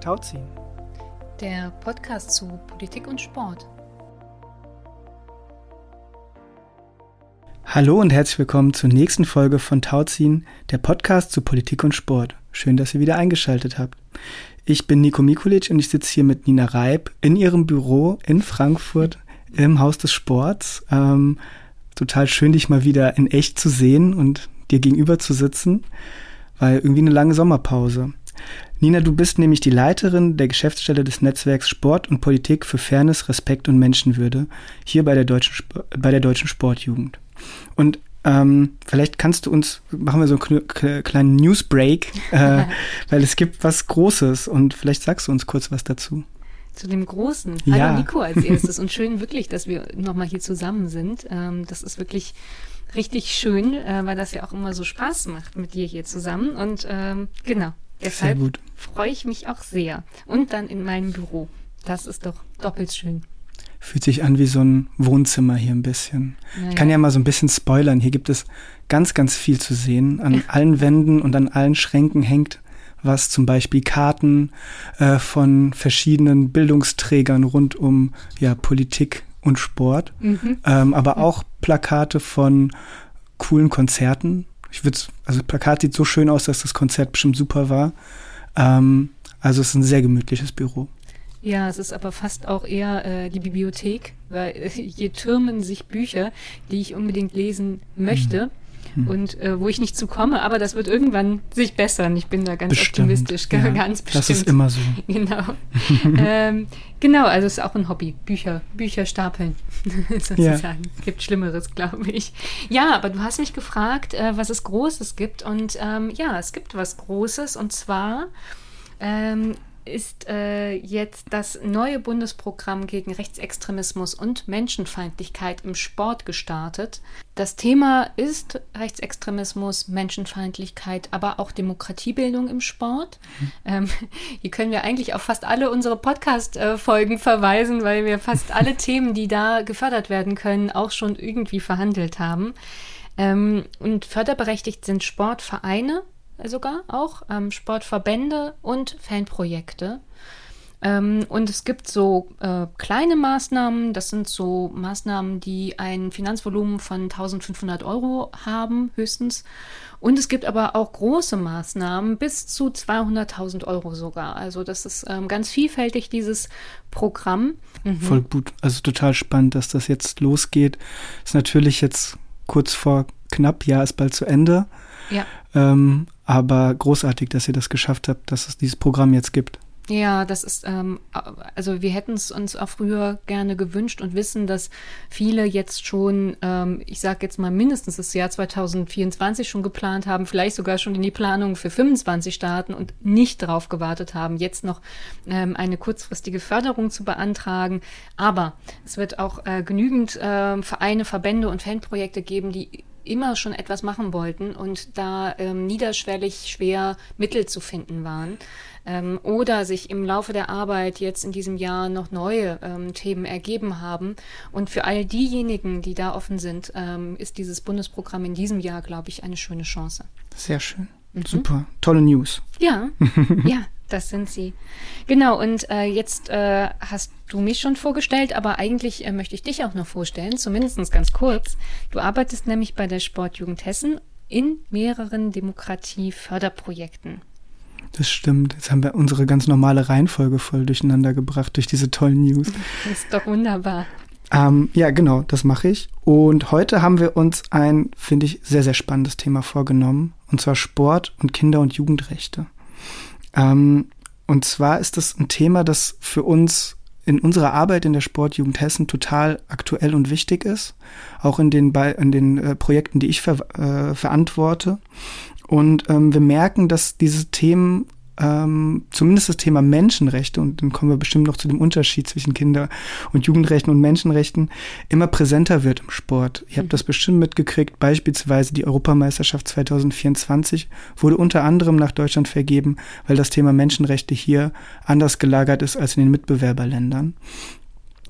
Tauziehen. Der Podcast zu Politik und Sport. Hallo und herzlich willkommen zur nächsten Folge von Tauziehen, der Podcast zu Politik und Sport. Schön, dass ihr wieder eingeschaltet habt. Ich bin Nico Mikulic und ich sitze hier mit Nina Reib in ihrem Büro in Frankfurt im Haus des Sports. Ähm, total schön, dich mal wieder in echt zu sehen und dir gegenüber zu sitzen, weil irgendwie eine lange Sommerpause. Nina, du bist nämlich die Leiterin der Geschäftsstelle des Netzwerks Sport und Politik für Fairness, Respekt und Menschenwürde hier bei der deutschen, bei der deutschen Sportjugend. Und ähm, vielleicht kannst du uns, machen wir so einen kleinen Newsbreak, äh, weil es gibt was Großes und vielleicht sagst du uns kurz was dazu. Zu dem Großen. Ja. Hallo Nico als erstes und schön wirklich, dass wir nochmal hier zusammen sind. Ähm, das ist wirklich richtig schön, äh, weil das ja auch immer so Spaß macht mit dir hier zusammen und ähm, genau. Deshalb freue ich mich auch sehr. Und dann in meinem Büro. Das ist doch doppelt schön. Fühlt sich an wie so ein Wohnzimmer hier ein bisschen. Naja. Ich kann ja mal so ein bisschen spoilern. Hier gibt es ganz, ganz viel zu sehen. An allen Wänden und an allen Schränken hängt was, zum Beispiel Karten äh, von verschiedenen Bildungsträgern rund um ja, Politik und Sport, Mhm. ähm, aber auch Plakate von coolen Konzerten. Ich würde, also Plakat sieht so schön aus, dass das Konzert bestimmt super war. Ähm, also es ist ein sehr gemütliches Büro. Ja, es ist aber fast auch eher äh, die Bibliothek, weil äh, hier türmen sich Bücher, die ich unbedingt lesen möchte Mhm. Und äh, wo ich nicht zu komme, aber das wird irgendwann sich bessern. Ich bin da ganz Bestimmt, optimistisch, ja. ganz bestimmt. Das ist immer so. Genau. ähm, genau, also es ist auch ein Hobby. Bücher, Bücher stapeln, sozusagen. Gibt Schlimmeres, glaube ich. Ja, aber du hast mich gefragt, äh, was es Großes gibt. Und ähm, ja, es gibt was Großes. Und zwar ähm, ist äh, jetzt das neue Bundesprogramm gegen Rechtsextremismus und Menschenfeindlichkeit im Sport gestartet. Das Thema ist Rechtsextremismus, Menschenfeindlichkeit, aber auch Demokratiebildung im Sport. Ähm, hier können wir eigentlich auf fast alle unsere Podcast-Folgen verweisen, weil wir fast alle Themen, die da gefördert werden können, auch schon irgendwie verhandelt haben. Ähm, und förderberechtigt sind Sportvereine, sogar auch ähm, Sportverbände und Fanprojekte. Ähm, und es gibt so äh, kleine Maßnahmen, das sind so Maßnahmen, die ein Finanzvolumen von 1500 Euro haben, höchstens. Und es gibt aber auch große Maßnahmen bis zu 200.000 Euro sogar. Also das ist ähm, ganz vielfältig, dieses Programm. Mhm. Voll gut. Also total spannend, dass das jetzt losgeht. Ist natürlich jetzt kurz vor knapp, Jahr ist bald zu Ende. Ja. Ähm, aber großartig, dass ihr das geschafft habt, dass es dieses Programm jetzt gibt. Ja, das ist, ähm, also wir hätten es uns auch früher gerne gewünscht und wissen, dass viele jetzt schon, ähm, ich sage jetzt mal mindestens das Jahr 2024 schon geplant haben, vielleicht sogar schon in die Planung für 25 starten und nicht darauf gewartet haben, jetzt noch ähm, eine kurzfristige Förderung zu beantragen. Aber es wird auch äh, genügend äh, Vereine, Verbände und Fanprojekte geben, die immer schon etwas machen wollten und da ähm, niederschwellig schwer Mittel zu finden waren ähm, oder sich im Laufe der Arbeit jetzt in diesem Jahr noch neue ähm, Themen ergeben haben. Und für all diejenigen, die da offen sind, ähm, ist dieses Bundesprogramm in diesem Jahr, glaube ich, eine schöne Chance. Sehr schön. Super. Tolle News. Ja, ja, das sind sie. Genau, und äh, jetzt äh, hast du mich schon vorgestellt, aber eigentlich äh, möchte ich dich auch noch vorstellen, zumindest ganz kurz. Du arbeitest nämlich bei der Sportjugend Hessen in mehreren Demokratieförderprojekten. Das stimmt. Jetzt haben wir unsere ganz normale Reihenfolge voll durcheinander gebracht durch diese tollen News. Das ist doch wunderbar. Ähm, ja, genau, das mache ich. Und heute haben wir uns ein, finde ich, sehr, sehr spannendes Thema vorgenommen. Und zwar Sport und Kinder- und Jugendrechte. Ähm, und zwar ist das ein Thema, das für uns in unserer Arbeit in der Sportjugend Hessen total aktuell und wichtig ist. Auch in den, Be in den äh, Projekten, die ich ver äh, verantworte. Und ähm, wir merken, dass diese Themen, ähm, zumindest das Thema Menschenrechte, und dann kommen wir bestimmt noch zu dem Unterschied zwischen Kinder- und Jugendrechten und Menschenrechten, immer präsenter wird im Sport. Ihr habt das bestimmt mitgekriegt, beispielsweise die Europameisterschaft 2024 wurde unter anderem nach Deutschland vergeben, weil das Thema Menschenrechte hier anders gelagert ist als in den Mitbewerberländern.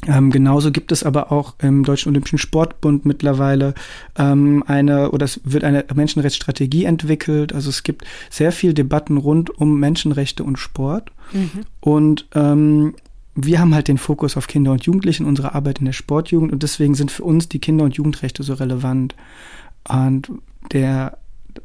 Ähm, genauso gibt es aber auch im Deutschen Olympischen Sportbund mittlerweile ähm, eine oder es wird eine Menschenrechtsstrategie entwickelt. Also es gibt sehr viel Debatten rund um Menschenrechte und Sport. Mhm. Und ähm, wir haben halt den Fokus auf Kinder und Jugendliche in unserer Arbeit in der Sportjugend und deswegen sind für uns die Kinder- und Jugendrechte so relevant. Und der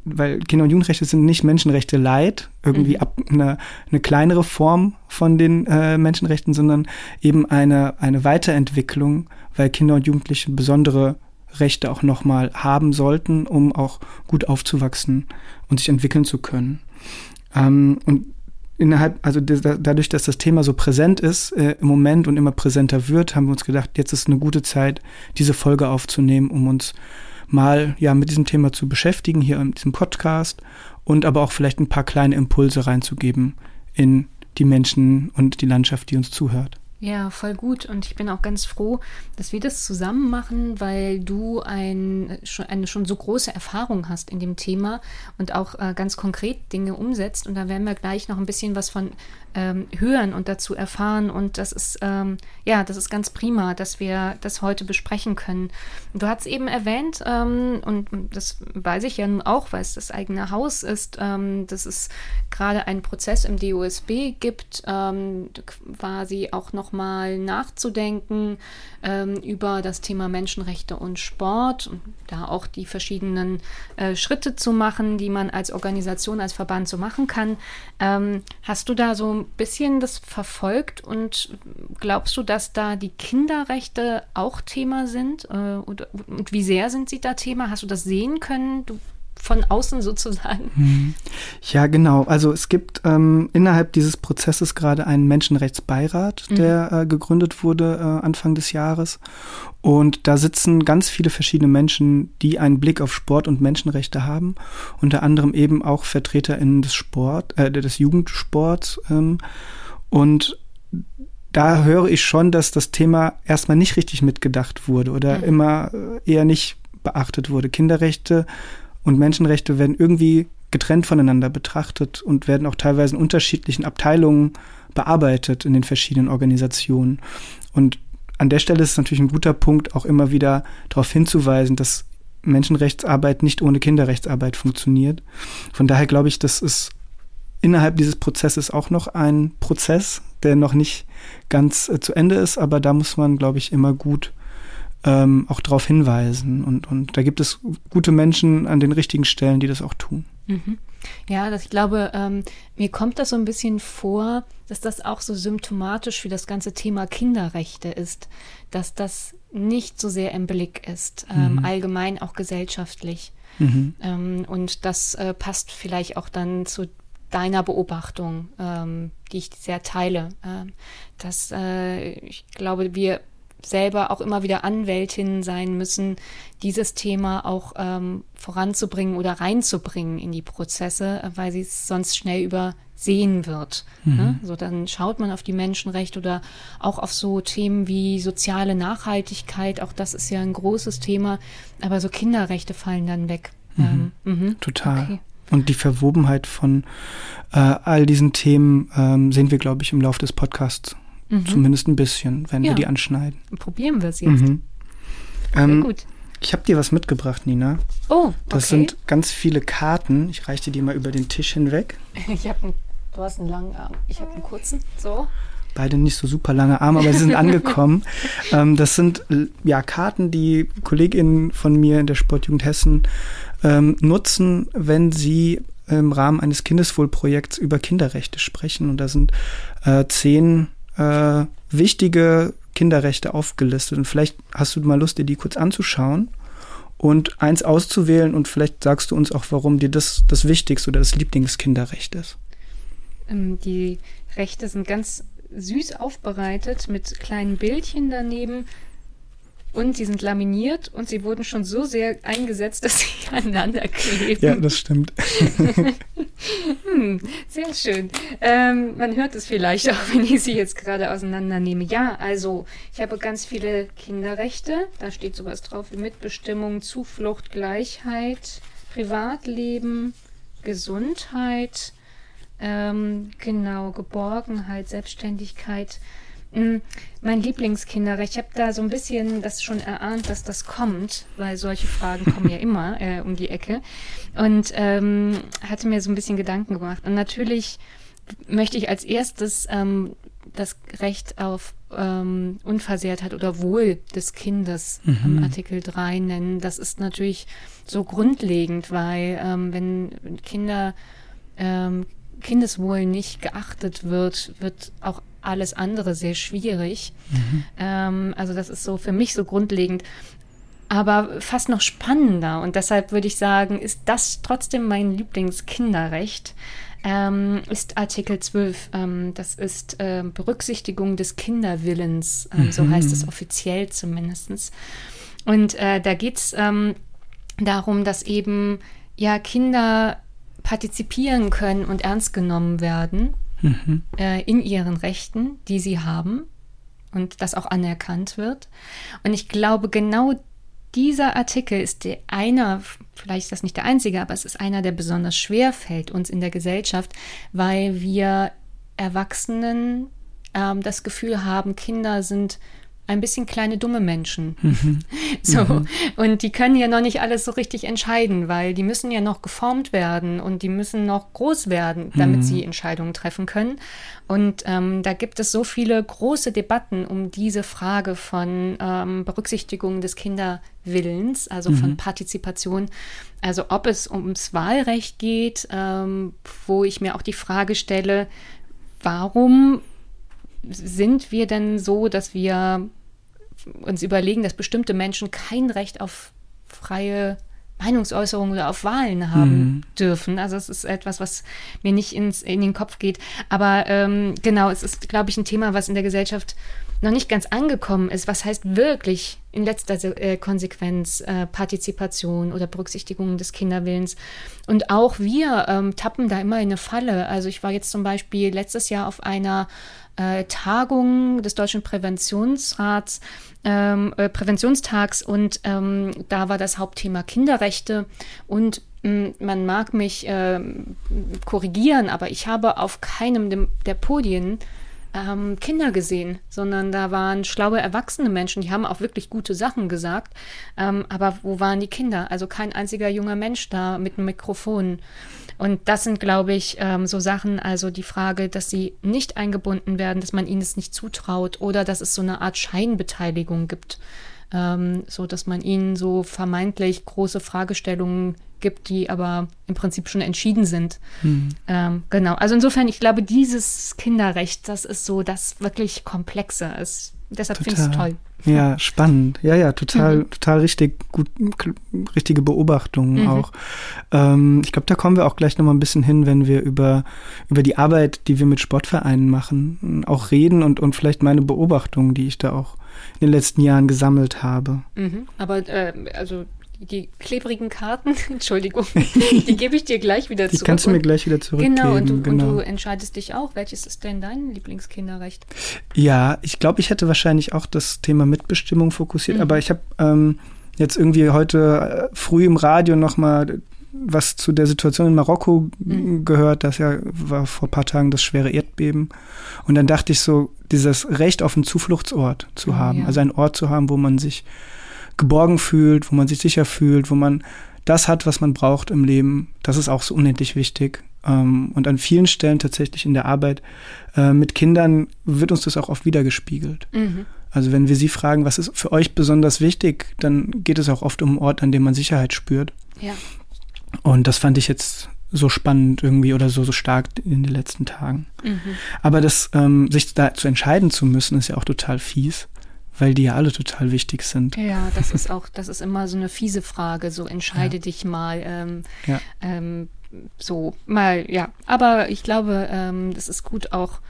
weil Kinder- und Jugendrechte sind nicht Menschenrechte leid, irgendwie mhm. ab eine, eine kleinere Form von den äh, Menschenrechten, sondern eben eine, eine Weiterentwicklung, weil Kinder und Jugendliche besondere Rechte auch nochmal haben sollten, um auch gut aufzuwachsen und sich entwickeln zu können. Ähm, und innerhalb, also dadurch, dass das Thema so präsent ist äh, im Moment und immer präsenter wird, haben wir uns gedacht, jetzt ist eine gute Zeit, diese Folge aufzunehmen, um uns mal ja mit diesem Thema zu beschäftigen hier in diesem Podcast und aber auch vielleicht ein paar kleine Impulse reinzugeben in die Menschen und die Landschaft, die uns zuhört. Ja, voll gut. Und ich bin auch ganz froh, dass wir das zusammen machen, weil du ein, eine schon so große Erfahrung hast in dem Thema und auch äh, ganz konkret Dinge umsetzt. Und da werden wir gleich noch ein bisschen was von ähm, hören und dazu erfahren. Und das ist, ähm, ja, das ist ganz prima, dass wir das heute besprechen können. Du hast eben erwähnt, ähm, und das weiß ich ja nun auch, weil es das eigene Haus ist, ähm, dass es gerade einen Prozess im DOSB gibt, ähm, quasi auch nochmal nachzudenken ähm, über das Thema Menschenrechte und Sport und da auch die verschiedenen äh, Schritte zu machen, die man als Organisation, als Verband so machen kann. hast du da so bisschen das verfolgt und glaubst du, dass da die Kinderrechte auch Thema sind? Äh, und, und wie sehr sind sie da Thema? Hast du das sehen können? Du von außen sozusagen. Mhm. Ja, genau. Also es gibt ähm, innerhalb dieses Prozesses gerade einen Menschenrechtsbeirat, mhm. der äh, gegründet wurde äh, Anfang des Jahres. Und da sitzen ganz viele verschiedene Menschen, die einen Blick auf Sport und Menschenrechte haben. Unter anderem eben auch VertreterInnen des Sport, äh, des Jugendsports. Ähm, und da höre ich schon, dass das Thema erstmal nicht richtig mitgedacht wurde oder mhm. immer äh, eher nicht beachtet wurde. Kinderrechte und Menschenrechte werden irgendwie getrennt voneinander betrachtet und werden auch teilweise in unterschiedlichen Abteilungen bearbeitet in den verschiedenen Organisationen. Und an der Stelle ist es natürlich ein guter Punkt, auch immer wieder darauf hinzuweisen, dass Menschenrechtsarbeit nicht ohne Kinderrechtsarbeit funktioniert. Von daher glaube ich, das ist innerhalb dieses Prozesses auch noch ein Prozess, der noch nicht ganz äh, zu Ende ist, aber da muss man, glaube ich, immer gut ähm, auch darauf hinweisen. Und, und da gibt es gute Menschen an den richtigen Stellen, die das auch tun. Mhm. Ja, das, ich glaube, ähm, mir kommt das so ein bisschen vor, dass das auch so symptomatisch für das ganze Thema Kinderrechte ist, dass das nicht so sehr im Blick ist, ähm, mhm. allgemein auch gesellschaftlich. Mhm. Ähm, und das äh, passt vielleicht auch dann zu deiner Beobachtung, ähm, die ich sehr teile. Ähm, dass äh, ich glaube, wir selber auch immer wieder Anwältinnen sein müssen, dieses Thema auch ähm, voranzubringen oder reinzubringen in die Prozesse, weil sie es sonst schnell übersehen wird. Mhm. Ne? So dann schaut man auf die Menschenrechte oder auch auf so Themen wie soziale Nachhaltigkeit. Auch das ist ja ein großes Thema, aber so Kinderrechte fallen dann weg. Mhm. Ähm, Total. Okay. Und die Verwobenheit von äh, all diesen Themen ähm, sehen wir, glaube ich, im Laufe des Podcasts Mhm. Zumindest ein bisschen, wenn ja. wir die anschneiden. Probieren wir es jetzt. Mhm. Ähm, gut. Ich habe dir was mitgebracht, Nina. Oh, okay. Das sind ganz viele Karten. Ich reiche dir mal über den Tisch hinweg. Ich habe du hast einen langen Arm. Ich habe einen kurzen. So. Beide nicht so super lange Arme, aber sie sind angekommen. ähm, das sind ja Karten, die Kolleginnen von mir in der Sportjugend Hessen ähm, nutzen, wenn sie im Rahmen eines Kindeswohlprojekts über Kinderrechte sprechen. Und da sind äh, zehn äh, wichtige Kinderrechte aufgelistet. Und vielleicht hast du mal Lust, dir die kurz anzuschauen und eins auszuwählen und vielleicht sagst du uns auch, warum dir das das Wichtigste oder das Lieblingskinderrecht ist. Ähm, die Rechte sind ganz süß aufbereitet mit kleinen Bildchen daneben. Und sie sind laminiert und sie wurden schon so sehr eingesetzt, dass sie aneinander kleben. Ja, das stimmt. hm, sehr schön. Ähm, man hört es vielleicht auch, wenn ich sie jetzt gerade auseinandernehme. Ja, also ich habe ganz viele Kinderrechte. Da steht sowas drauf wie Mitbestimmung, Zuflucht, Gleichheit, Privatleben, Gesundheit, ähm, genau, Geborgenheit, Selbstständigkeit. Mm, mein Lieblingskinderrecht, ich habe da so ein bisschen das schon erahnt, dass das kommt, weil solche Fragen kommen ja immer äh, um die Ecke. Und ähm, hatte mir so ein bisschen Gedanken gemacht. Und natürlich möchte ich als erstes ähm, das Recht auf ähm, Unversehrtheit oder Wohl des Kindes mhm. im Artikel 3 nennen. Das ist natürlich so grundlegend, weil ähm, wenn Kinder ähm, Kindeswohl nicht geachtet wird, wird auch alles andere sehr schwierig. Mhm. Ähm, also das ist so für mich so grundlegend. Aber fast noch spannender und deshalb würde ich sagen, ist das trotzdem mein Lieblingskinderrecht, ähm, ist Artikel 12. Ähm, das ist äh, Berücksichtigung des Kinderwillens, ähm, mhm. so heißt es offiziell zumindest. Und äh, da geht es ähm, darum, dass eben ja Kinder partizipieren können und ernst genommen werden mhm. äh, in ihren Rechten, die sie haben und das auch anerkannt wird. Und ich glaube, genau dieser Artikel ist der einer, vielleicht ist das nicht der einzige, aber es ist einer, der besonders schwer fällt uns in der Gesellschaft, weil wir Erwachsenen ähm, das Gefühl haben, Kinder sind ein bisschen kleine dumme Menschen. Mhm. So. Mhm. Und die können ja noch nicht alles so richtig entscheiden, weil die müssen ja noch geformt werden und die müssen noch groß werden, damit mhm. sie Entscheidungen treffen können. Und ähm, da gibt es so viele große Debatten um diese Frage von ähm, Berücksichtigung des Kinderwillens, also von mhm. Partizipation. Also ob es ums Wahlrecht geht, ähm, wo ich mir auch die Frage stelle, warum sind wir denn so, dass wir uns überlegen, dass bestimmte Menschen kein Recht auf freie Meinungsäußerung oder auf Wahlen haben mhm. dürfen. Also es ist etwas, was mir nicht ins, in den Kopf geht. Aber ähm, genau, es ist, glaube ich, ein Thema, was in der Gesellschaft noch nicht ganz angekommen ist. Was heißt wirklich in letzter äh, Konsequenz äh, Partizipation oder Berücksichtigung des Kinderwillens? Und auch wir ähm, tappen da immer in eine Falle. Also ich war jetzt zum Beispiel letztes Jahr auf einer äh, Tagung des Deutschen Präventionsrats, ähm, äh, Präventionstags und ähm, da war das Hauptthema Kinderrechte und mm, man mag mich äh, korrigieren, aber ich habe auf keinem der Podien ähm, Kinder gesehen, sondern da waren schlaue erwachsene Menschen, die haben auch wirklich gute Sachen gesagt. Ähm, aber wo waren die Kinder? Also kein einziger junger Mensch da mit einem Mikrofon. Und das sind, glaube ich, ähm, so Sachen, also die Frage, dass sie nicht eingebunden werden, dass man ihnen es nicht zutraut oder dass es so eine Art Scheinbeteiligung gibt, ähm, so dass man ihnen so vermeintlich große Fragestellungen gibt, die aber im Prinzip schon entschieden sind. Mhm. Ähm, genau. Also insofern, ich glaube, dieses Kinderrecht, das ist so das wirklich Komplexe. Ist, deshalb finde ich es toll. Ja, spannend. Ja, ja, total, mhm. total richtig gut, richtige Beobachtungen mhm. auch. Ähm, ich glaube, da kommen wir auch gleich nochmal ein bisschen hin, wenn wir über, über die Arbeit, die wir mit Sportvereinen machen, auch reden und, und vielleicht meine Beobachtungen, die ich da auch in den letzten Jahren gesammelt habe. Mhm. Aber äh, also die klebrigen Karten, Entschuldigung, die gebe ich dir gleich wieder zurück. Die kannst du mir gleich wieder zurückgeben. Genau und, du, genau, und du entscheidest dich auch. Welches ist denn dein Lieblingskinderrecht? Ja, ich glaube, ich hätte wahrscheinlich auch das Thema Mitbestimmung fokussiert, mhm. aber ich habe ähm, jetzt irgendwie heute äh, früh im Radio noch mal was zu der Situation in Marokko mhm. gehört. Das ja war vor ein paar Tagen das schwere Erdbeben. Und dann dachte ich so, dieses Recht auf einen Zufluchtsort zu oh, haben, ja. also einen Ort zu haben, wo man sich geborgen fühlt, wo man sich sicher fühlt, wo man das hat, was man braucht im Leben. Das ist auch so unendlich wichtig. Ähm, und an vielen Stellen tatsächlich in der Arbeit äh, mit Kindern wird uns das auch oft wiedergespiegelt. Mhm. Also wenn wir sie fragen, was ist für euch besonders wichtig, dann geht es auch oft um einen Ort, an dem man Sicherheit spürt. Ja. Und das fand ich jetzt so spannend irgendwie oder so, so stark in den letzten Tagen. Mhm. Aber das, ähm, sich da zu entscheiden zu müssen, ist ja auch total fies weil die ja alle total wichtig sind. Ja, das ist auch, das ist immer so eine fiese Frage, so entscheide ja. dich mal. Ähm, ja. ähm, so mal, ja. Aber ich glaube, ähm, das ist gut auch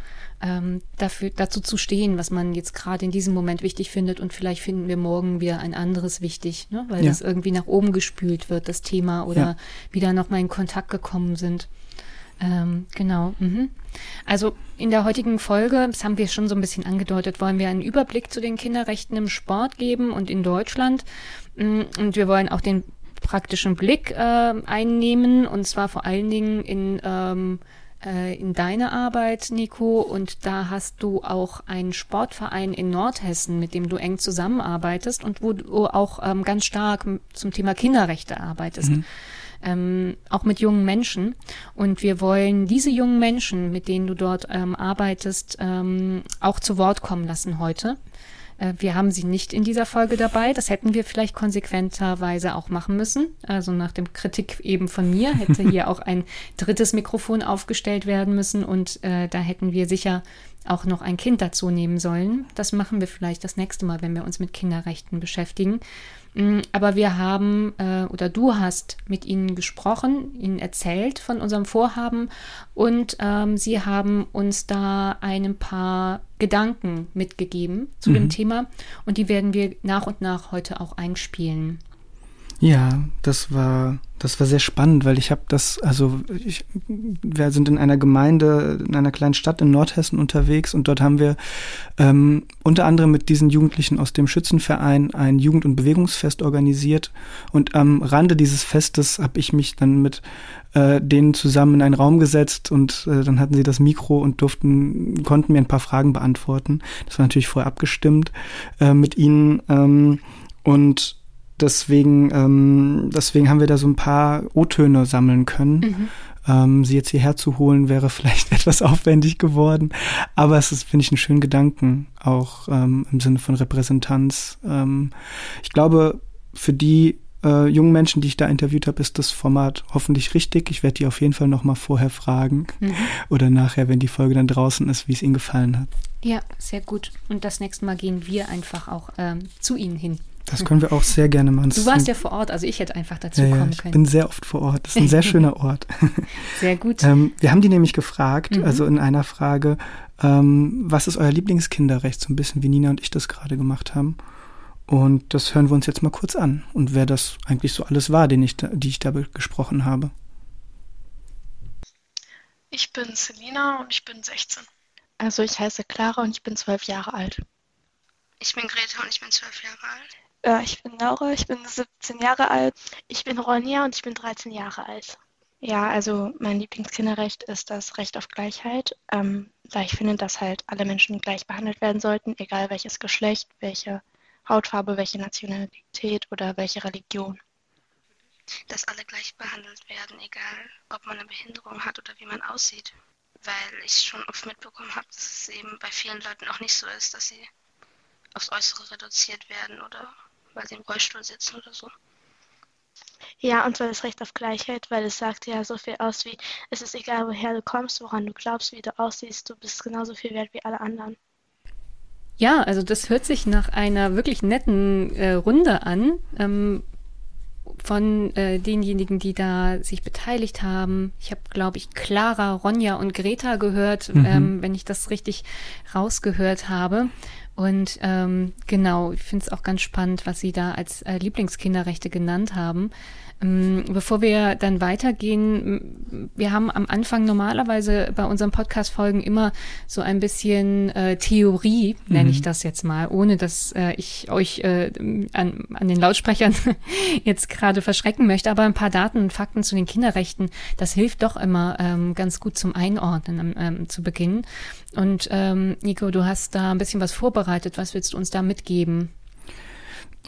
ähm, dafür, dazu zu stehen, was man jetzt gerade in diesem Moment wichtig findet und vielleicht finden wir morgen wieder ein anderes wichtig, ne? weil ja. das irgendwie nach oben gespült wird, das Thema oder ja. wieder nochmal in Kontakt gekommen sind. Ähm, genau. Mhm. Also in der heutigen Folge, das haben wir schon so ein bisschen angedeutet, wollen wir einen Überblick zu den Kinderrechten im Sport geben und in Deutschland. Mm, und wir wollen auch den praktischen Blick äh, einnehmen und zwar vor allen Dingen in ähm, äh, in deine Arbeit, Nico, und da hast du auch einen Sportverein in Nordhessen, mit dem du eng zusammenarbeitest und wo du auch ähm, ganz stark zum Thema Kinderrechte arbeitest. Mhm. Ähm, auch mit jungen Menschen. Und wir wollen diese jungen Menschen, mit denen du dort ähm, arbeitest, ähm, auch zu Wort kommen lassen heute. Äh, wir haben sie nicht in dieser Folge dabei. Das hätten wir vielleicht konsequenterweise auch machen müssen. Also nach dem Kritik eben von mir hätte hier auch ein drittes Mikrofon aufgestellt werden müssen und äh, da hätten wir sicher auch noch ein Kind dazu nehmen sollen. Das machen wir vielleicht das nächste Mal, wenn wir uns mit Kinderrechten beschäftigen. Mm, aber wir haben äh, oder du hast mit ihnen gesprochen, ihnen erzählt von unserem Vorhaben und ähm, sie haben uns da ein paar Gedanken mitgegeben zu mhm. dem Thema und die werden wir nach und nach heute auch einspielen. Ja, das war das war sehr spannend, weil ich habe das, also ich, wir sind in einer Gemeinde, in einer kleinen Stadt in Nordhessen unterwegs und dort haben wir ähm, unter anderem mit diesen Jugendlichen aus dem Schützenverein ein Jugend- und Bewegungsfest organisiert und am Rande dieses Festes habe ich mich dann mit äh, denen zusammen in einen Raum gesetzt und äh, dann hatten sie das Mikro und durften, konnten mir ein paar Fragen beantworten. Das war natürlich vorher abgestimmt äh, mit ihnen ähm, und deswegen, ähm, deswegen haben wir da so ein paar O-Töne sammeln können. Mhm. Ähm, sie jetzt hierher zu holen, wäre vielleicht etwas aufwendig geworden. Aber es ist, finde ich, einen schönen Gedanken, auch ähm, im Sinne von Repräsentanz. Ähm, ich glaube, für die äh, jungen Menschen, die ich da interviewt habe, ist das Format hoffentlich richtig. Ich werde die auf jeden Fall noch mal vorher fragen mhm. oder nachher, wenn die Folge dann draußen ist, wie es ihnen gefallen hat. Ja, sehr gut. Und das nächste Mal gehen wir einfach auch ähm, zu ihnen hin. Das können wir auch sehr gerne machen. Du warst ja vor Ort, also ich hätte einfach dazu ja, kommen ich können. Ich bin sehr oft vor Ort. Das ist ein sehr schöner Ort. Sehr gut. ähm, wir haben die nämlich gefragt, mhm. also in einer Frage, ähm, was ist euer Lieblingskinderrecht? So ein bisschen wie Nina und ich das gerade gemacht haben. Und das hören wir uns jetzt mal kurz an. Und wer das eigentlich so alles war, den ich da, die ich da gesprochen habe. Ich bin Selina und ich bin 16. Also ich heiße Clara und ich bin zwölf Jahre alt. Ich bin Greta und ich bin zwölf Jahre alt. Äh, ich bin Laura, ich bin 17 Jahre alt. Ich bin Ronja und ich bin 13 Jahre alt. Ja, also mein Lieblingskinderrecht ist das Recht auf Gleichheit, ähm, weil ich finde, dass halt alle Menschen gleich behandelt werden sollten, egal welches Geschlecht, welche Hautfarbe, welche Nationalität oder welche Religion. Dass alle gleich behandelt werden, egal ob man eine Behinderung hat oder wie man aussieht. Weil ich schon oft mitbekommen habe, dass es eben bei vielen Leuten auch nicht so ist, dass sie aufs Äußere reduziert werden oder weil sie im Rollstuhl sitzen oder so. Ja, und zwar das Recht auf Gleichheit, weil es sagt ja so viel aus wie, es ist egal, woher du kommst, woran du glaubst, wie du aussiehst, du bist genauso viel wert wie alle anderen. Ja, also das hört sich nach einer wirklich netten äh, Runde an ähm, von äh, denjenigen, die da sich beteiligt haben. Ich habe, glaube ich, Clara, Ronja und Greta gehört, mhm. ähm, wenn ich das richtig rausgehört habe. Und ähm, genau, ich finde es auch ganz spannend, was Sie da als äh, Lieblingskinderrechte genannt haben. Ähm, bevor wir dann weitergehen, wir haben am Anfang normalerweise bei unseren Podcast-Folgen immer so ein bisschen äh, Theorie, nenne mhm. ich das jetzt mal, ohne dass äh, ich euch äh, an, an den Lautsprechern jetzt gerade verschrecken möchte, aber ein paar Daten und Fakten zu den Kinderrechten, das hilft doch immer ähm, ganz gut zum Einordnen ähm, zu Beginn. Und ähm, Nico, du hast da ein bisschen was vorbereitet. Was willst du uns da mitgeben?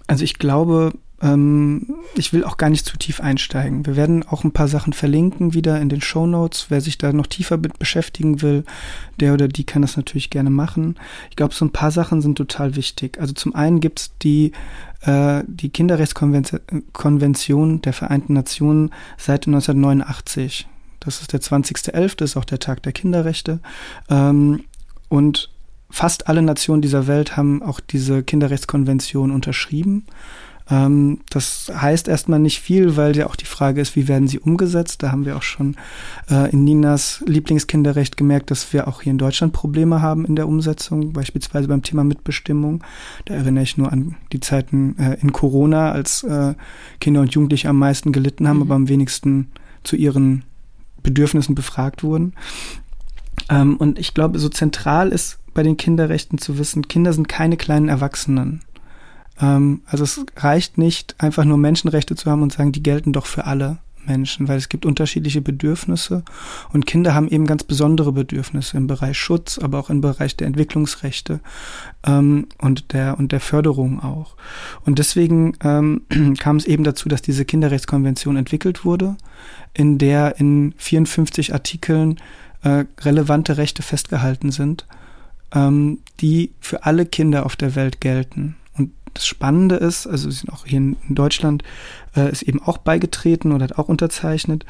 Also ich glaube, ähm, ich will auch gar nicht zu tief einsteigen. Wir werden auch ein paar Sachen verlinken wieder in den Show Notes. Wer sich da noch tiefer mit beschäftigen will, der oder die kann das natürlich gerne machen. Ich glaube, so ein paar Sachen sind total wichtig. Also zum einen gibt's die äh, die Kinderrechtskonvention der Vereinten Nationen seit 1989. Das ist der 20.11., ist auch der Tag der Kinderrechte. Ähm, und fast alle Nationen dieser Welt haben auch diese Kinderrechtskonvention unterschrieben. Ähm, das heißt erstmal nicht viel, weil ja auch die Frage ist, wie werden sie umgesetzt. Da haben wir auch schon äh, in Ninas Lieblingskinderrecht gemerkt, dass wir auch hier in Deutschland Probleme haben in der Umsetzung, beispielsweise beim Thema Mitbestimmung. Da erinnere ich nur an die Zeiten äh, in Corona, als äh, Kinder und Jugendliche am meisten gelitten haben, mhm. aber am wenigsten zu ihren Bedürfnissen befragt wurden. Ähm, und ich glaube, so zentral ist bei den Kinderrechten zu wissen, Kinder sind keine kleinen Erwachsenen. Ähm, also es reicht nicht, einfach nur Menschenrechte zu haben und sagen, die gelten doch für alle Menschen, weil es gibt unterschiedliche Bedürfnisse und Kinder haben eben ganz besondere Bedürfnisse im Bereich Schutz, aber auch im Bereich der Entwicklungsrechte ähm, und der und der Förderung auch. Und deswegen ähm, kam es eben dazu, dass diese Kinderrechtskonvention entwickelt wurde, in der in 54 Artikeln äh, relevante Rechte festgehalten sind, ähm, die für alle Kinder auf der Welt gelten. Das Spannende ist, also sie sind auch hier in, Deutschland, äh, ist eben auch beigetreten oder hat auch unterzeichnet.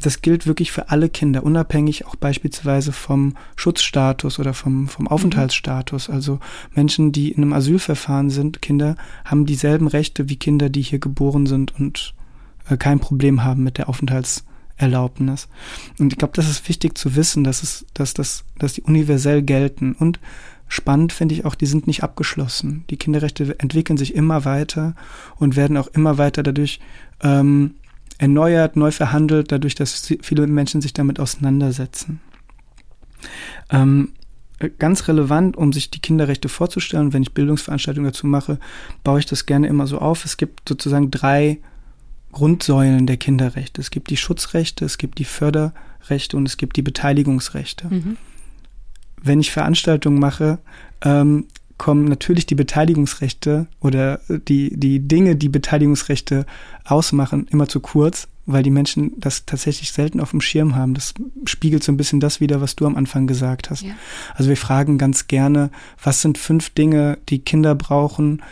Das gilt wirklich für alle Kinder, unabhängig auch beispielsweise vom Schutzstatus oder vom, vom Aufenthaltsstatus. Also Menschen, die in einem Asylverfahren sind, Kinder, haben dieselben Rechte wie Kinder, die hier geboren sind und äh, kein Problem haben mit der Aufenthalts Erlaubnis. Und ich glaube, das ist wichtig zu wissen, dass es, dass das, dass die universell gelten. Und spannend finde ich auch, die sind nicht abgeschlossen. Die Kinderrechte entwickeln sich immer weiter und werden auch immer weiter dadurch ähm, erneuert, neu verhandelt, dadurch, dass viele Menschen sich damit auseinandersetzen. Ähm, ganz relevant, um sich die Kinderrechte vorzustellen, wenn ich Bildungsveranstaltungen dazu mache, baue ich das gerne immer so auf. Es gibt sozusagen drei Grundsäulen der Kinderrechte. Es gibt die Schutzrechte, es gibt die Förderrechte und es gibt die Beteiligungsrechte. Mhm. Wenn ich Veranstaltungen mache, ähm, kommen natürlich die Beteiligungsrechte oder die, die Dinge, die Beteiligungsrechte ausmachen, immer zu kurz, weil die Menschen das tatsächlich selten auf dem Schirm haben. Das spiegelt so ein bisschen das wieder, was du am Anfang gesagt hast. Ja. Also wir fragen ganz gerne, was sind fünf Dinge, die Kinder brauchen,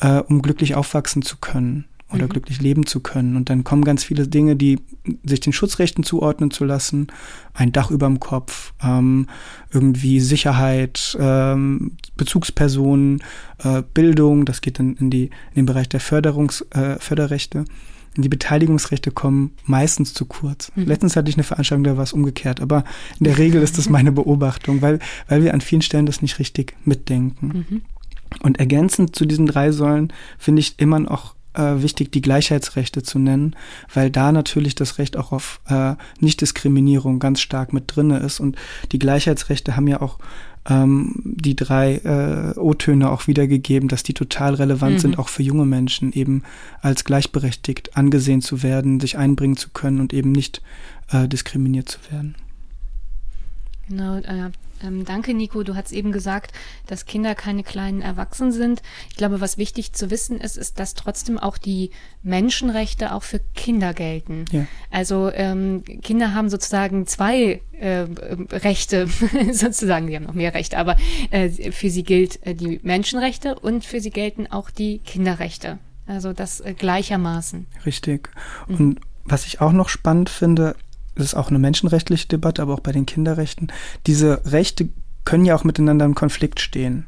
äh, um glücklich aufwachsen zu können? Oder mhm. glücklich leben zu können. Und dann kommen ganz viele Dinge, die sich den Schutzrechten zuordnen zu lassen. Ein Dach über dem Kopf, ähm, irgendwie Sicherheit, ähm, Bezugspersonen, äh, Bildung, das geht dann in, die, in den Bereich der Förderungs, äh, Förderrechte. Die Beteiligungsrechte kommen meistens zu kurz. Mhm. Letztens hatte ich eine Veranstaltung, da war es umgekehrt, aber in der Regel ist das meine Beobachtung, weil, weil wir an vielen Stellen das nicht richtig mitdenken. Mhm. Und ergänzend zu diesen drei Säulen finde ich immer noch äh, wichtig, die Gleichheitsrechte zu nennen, weil da natürlich das Recht auch auf äh, Nichtdiskriminierung ganz stark mit drinne ist. Und die Gleichheitsrechte haben ja auch ähm, die drei äh, O-Töne auch wiedergegeben, dass die total relevant mhm. sind, auch für junge Menschen, eben als gleichberechtigt angesehen zu werden, sich einbringen zu können und eben nicht äh, diskriminiert zu werden. Genau, äh, ähm, danke, Nico. Du hast eben gesagt, dass Kinder keine kleinen Erwachsenen sind. Ich glaube, was wichtig zu wissen ist, ist, dass trotzdem auch die Menschenrechte auch für Kinder gelten. Ja. Also ähm, Kinder haben sozusagen zwei äh, Rechte, sozusagen, die haben noch mehr Rechte, aber äh, für sie gilt äh, die Menschenrechte und für sie gelten auch die Kinderrechte. Also das äh, gleichermaßen. Richtig. Mhm. Und was ich auch noch spannend finde, das ist auch eine menschenrechtliche Debatte, aber auch bei den Kinderrechten, diese Rechte können ja auch miteinander im Konflikt stehen.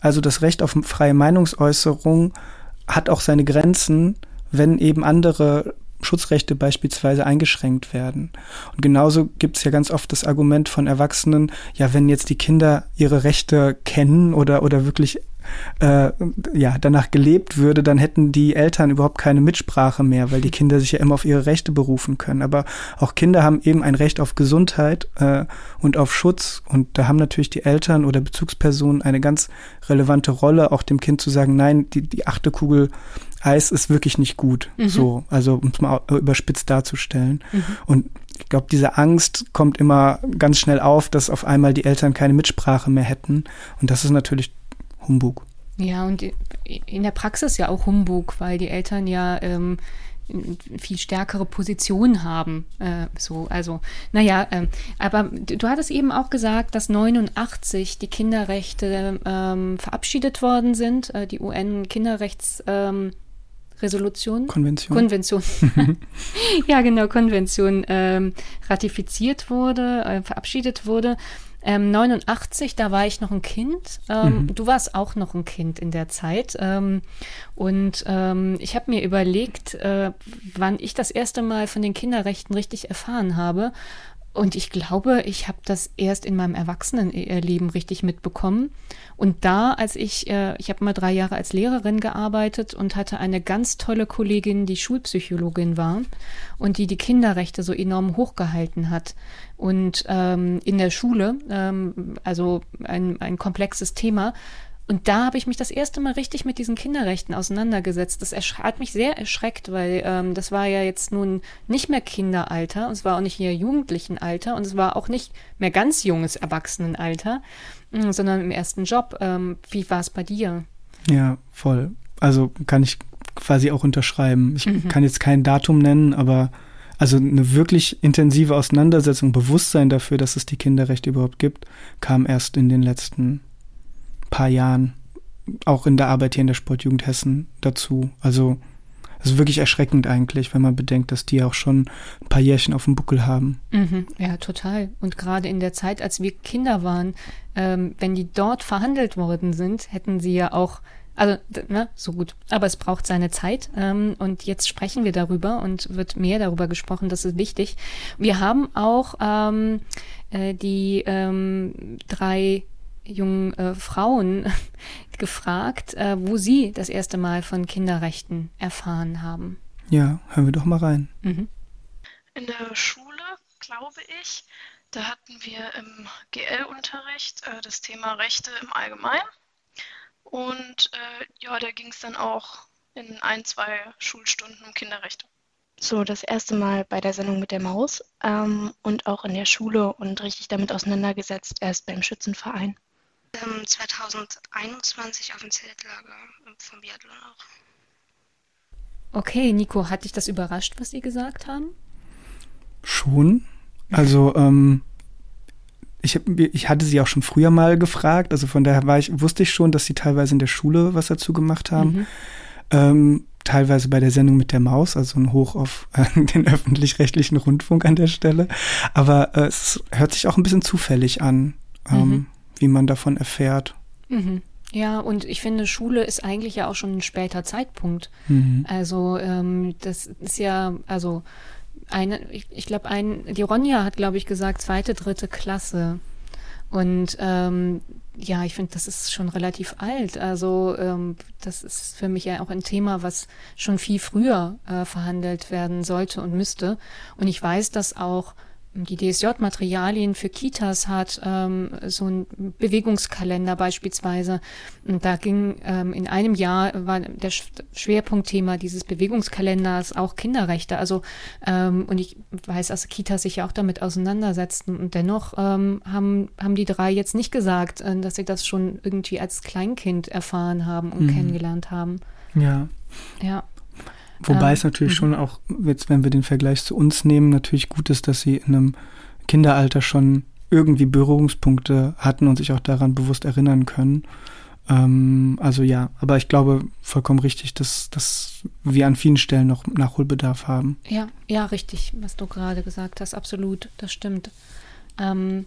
Also das Recht auf freie Meinungsäußerung hat auch seine Grenzen, wenn eben andere Schutzrechte beispielsweise eingeschränkt werden. Und genauso gibt es ja ganz oft das Argument von Erwachsenen, ja, wenn jetzt die Kinder ihre Rechte kennen oder, oder wirklich äh, ja, danach gelebt würde, dann hätten die Eltern überhaupt keine Mitsprache mehr, weil die Kinder sich ja immer auf ihre Rechte berufen können. Aber auch Kinder haben eben ein Recht auf Gesundheit äh, und auf Schutz. Und da haben natürlich die Eltern oder Bezugspersonen eine ganz relevante Rolle, auch dem Kind zu sagen, nein, die, die achte Kugel Eis ist wirklich nicht gut. Mhm. So, also um es mal überspitzt darzustellen. Mhm. Und ich glaube, diese Angst kommt immer ganz schnell auf, dass auf einmal die Eltern keine Mitsprache mehr hätten. Und das ist natürlich Humbug. Ja, und in der Praxis ja auch Humbug, weil die Eltern ja ähm, viel stärkere Position haben. Äh, so, also, naja, ähm, aber du hattest eben auch gesagt, dass 89 die Kinderrechte ähm, verabschiedet worden sind, äh, die UN-Kinderrechts. Ähm, Resolution? Konvention. Konvention. ja, genau, Konvention ähm, ratifiziert wurde, äh, verabschiedet wurde. Ähm, 89, da war ich noch ein Kind. Ähm, mhm. Du warst auch noch ein Kind in der Zeit. Ähm, und ähm, ich habe mir überlegt, äh, wann ich das erste Mal von den Kinderrechten richtig erfahren habe. Und ich glaube, ich habe das erst in meinem Erwachsenenleben richtig mitbekommen. Und da, als ich, äh, ich habe mal drei Jahre als Lehrerin gearbeitet und hatte eine ganz tolle Kollegin, die Schulpsychologin war und die die Kinderrechte so enorm hochgehalten hat. Und ähm, in der Schule, ähm, also ein, ein komplexes Thema. Und da habe ich mich das erste Mal richtig mit diesen Kinderrechten auseinandergesetzt. Das hat mich sehr erschreckt, weil ähm, das war ja jetzt nun nicht mehr Kinderalter und es war auch nicht mehr Jugendlichenalter und es war auch nicht mehr ganz junges Erwachsenenalter, mh, sondern im ersten Job. Ähm, wie war es bei dir? Ja, voll. Also kann ich quasi auch unterschreiben. Ich mhm. kann jetzt kein Datum nennen, aber also eine wirklich intensive Auseinandersetzung, Bewusstsein dafür, dass es die Kinderrechte überhaupt gibt, kam erst in den letzten paar Jahren auch in der Arbeit hier in der Sportjugend Hessen dazu. Also es ist wirklich erschreckend eigentlich, wenn man bedenkt, dass die auch schon ein paar Jährchen auf dem Buckel haben. Mhm, ja, total. Und gerade in der Zeit, als wir Kinder waren, ähm, wenn die dort verhandelt worden sind, hätten sie ja auch, also ne, so gut. Aber es braucht seine Zeit. Ähm, und jetzt sprechen wir darüber und wird mehr darüber gesprochen. Das ist wichtig. Wir haben auch ähm, äh, die ähm, drei jungen äh, Frauen gefragt, äh, wo sie das erste Mal von Kinderrechten erfahren haben. Ja, hören wir doch mal rein. Mhm. In der Schule, glaube ich, da hatten wir im GL-Unterricht äh, das Thema Rechte im Allgemeinen. Und äh, ja, da ging es dann auch in ein, zwei Schulstunden um Kinderrechte. So, das erste Mal bei der Sendung mit der Maus ähm, und auch in der Schule und richtig damit auseinandergesetzt erst beim Schützenverein. 2021 ähm, auf dem Zeltlager vom Biathlon auch. Okay, Nico, hat dich das überrascht, was Sie gesagt haben? Schon. Also, ähm, ich, hab, ich hatte sie auch schon früher mal gefragt, also von daher war ich, wusste ich schon, dass sie teilweise in der Schule was dazu gemacht haben. Mhm. Ähm, teilweise bei der Sendung mit der Maus, also ein Hoch auf äh, den öffentlich-rechtlichen Rundfunk an der Stelle. Aber äh, es hört sich auch ein bisschen zufällig an. Ähm, mhm wie man davon erfährt. Mhm. Ja, und ich finde, Schule ist eigentlich ja auch schon ein später Zeitpunkt. Mhm. Also ähm, das ist ja, also eine, ich, ich glaube, ein, die Ronja hat, glaube ich, gesagt, zweite, dritte Klasse. Und ähm, ja, ich finde, das ist schon relativ alt. Also ähm, das ist für mich ja auch ein Thema, was schon viel früher äh, verhandelt werden sollte und müsste. Und ich weiß, dass auch die DSJ-Materialien für Kitas hat, ähm, so ein Bewegungskalender beispielsweise. Und da ging ähm, in einem Jahr war der Schwerpunktthema dieses Bewegungskalenders auch Kinderrechte. Also ähm, und ich weiß, dass Kitas sich ja auch damit auseinandersetzten. Und dennoch ähm, haben, haben die drei jetzt nicht gesagt, äh, dass sie das schon irgendwie als Kleinkind erfahren haben und mhm. kennengelernt haben. Ja. Ja. Wobei ähm, es natürlich schon mhm. auch, jetzt wenn wir den Vergleich zu uns nehmen, natürlich gut ist, dass sie in einem Kinderalter schon irgendwie Berührungspunkte hatten und sich auch daran bewusst erinnern können. Ähm, also ja, aber ich glaube vollkommen richtig, dass, dass wir an vielen Stellen noch Nachholbedarf haben. Ja, ja, richtig, was du gerade gesagt hast, absolut, das stimmt. Ähm,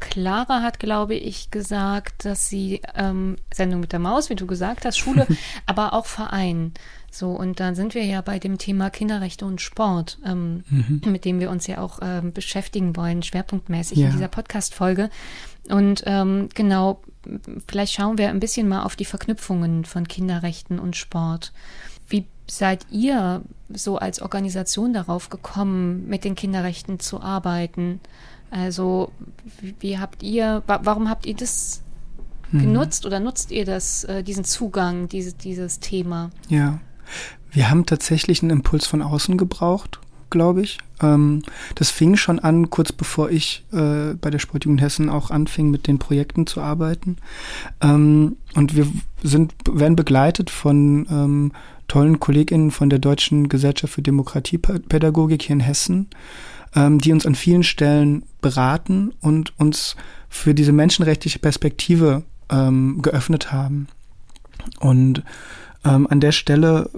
Clara hat, glaube ich, gesagt, dass sie ähm, Sendung mit der Maus, wie du gesagt hast, Schule, aber auch Verein. So, und dann sind wir ja bei dem Thema Kinderrechte und Sport, ähm, mhm. mit dem wir uns ja auch ähm, beschäftigen wollen, schwerpunktmäßig ja. in dieser Podcast-Folge. Und ähm, genau, vielleicht schauen wir ein bisschen mal auf die Verknüpfungen von Kinderrechten und Sport. Wie seid ihr so als Organisation darauf gekommen, mit den Kinderrechten zu arbeiten? Also, wie, wie habt ihr, wa warum habt ihr das mhm. genutzt oder nutzt ihr das, äh, diesen Zugang, diese, dieses Thema? Ja, wir haben tatsächlich einen Impuls von außen gebraucht, glaube ich. Ähm, das fing schon an, kurz bevor ich äh, bei der Sportjugend Hessen auch anfing, mit den Projekten zu arbeiten. Ähm, und wir sind, werden begleitet von ähm, tollen KollegInnen von der Deutschen Gesellschaft für Demokratiepädagogik hier in Hessen, ähm, die uns an vielen Stellen beraten und uns für diese menschenrechtliche Perspektive ähm, geöffnet haben. Und ähm, an der Stelle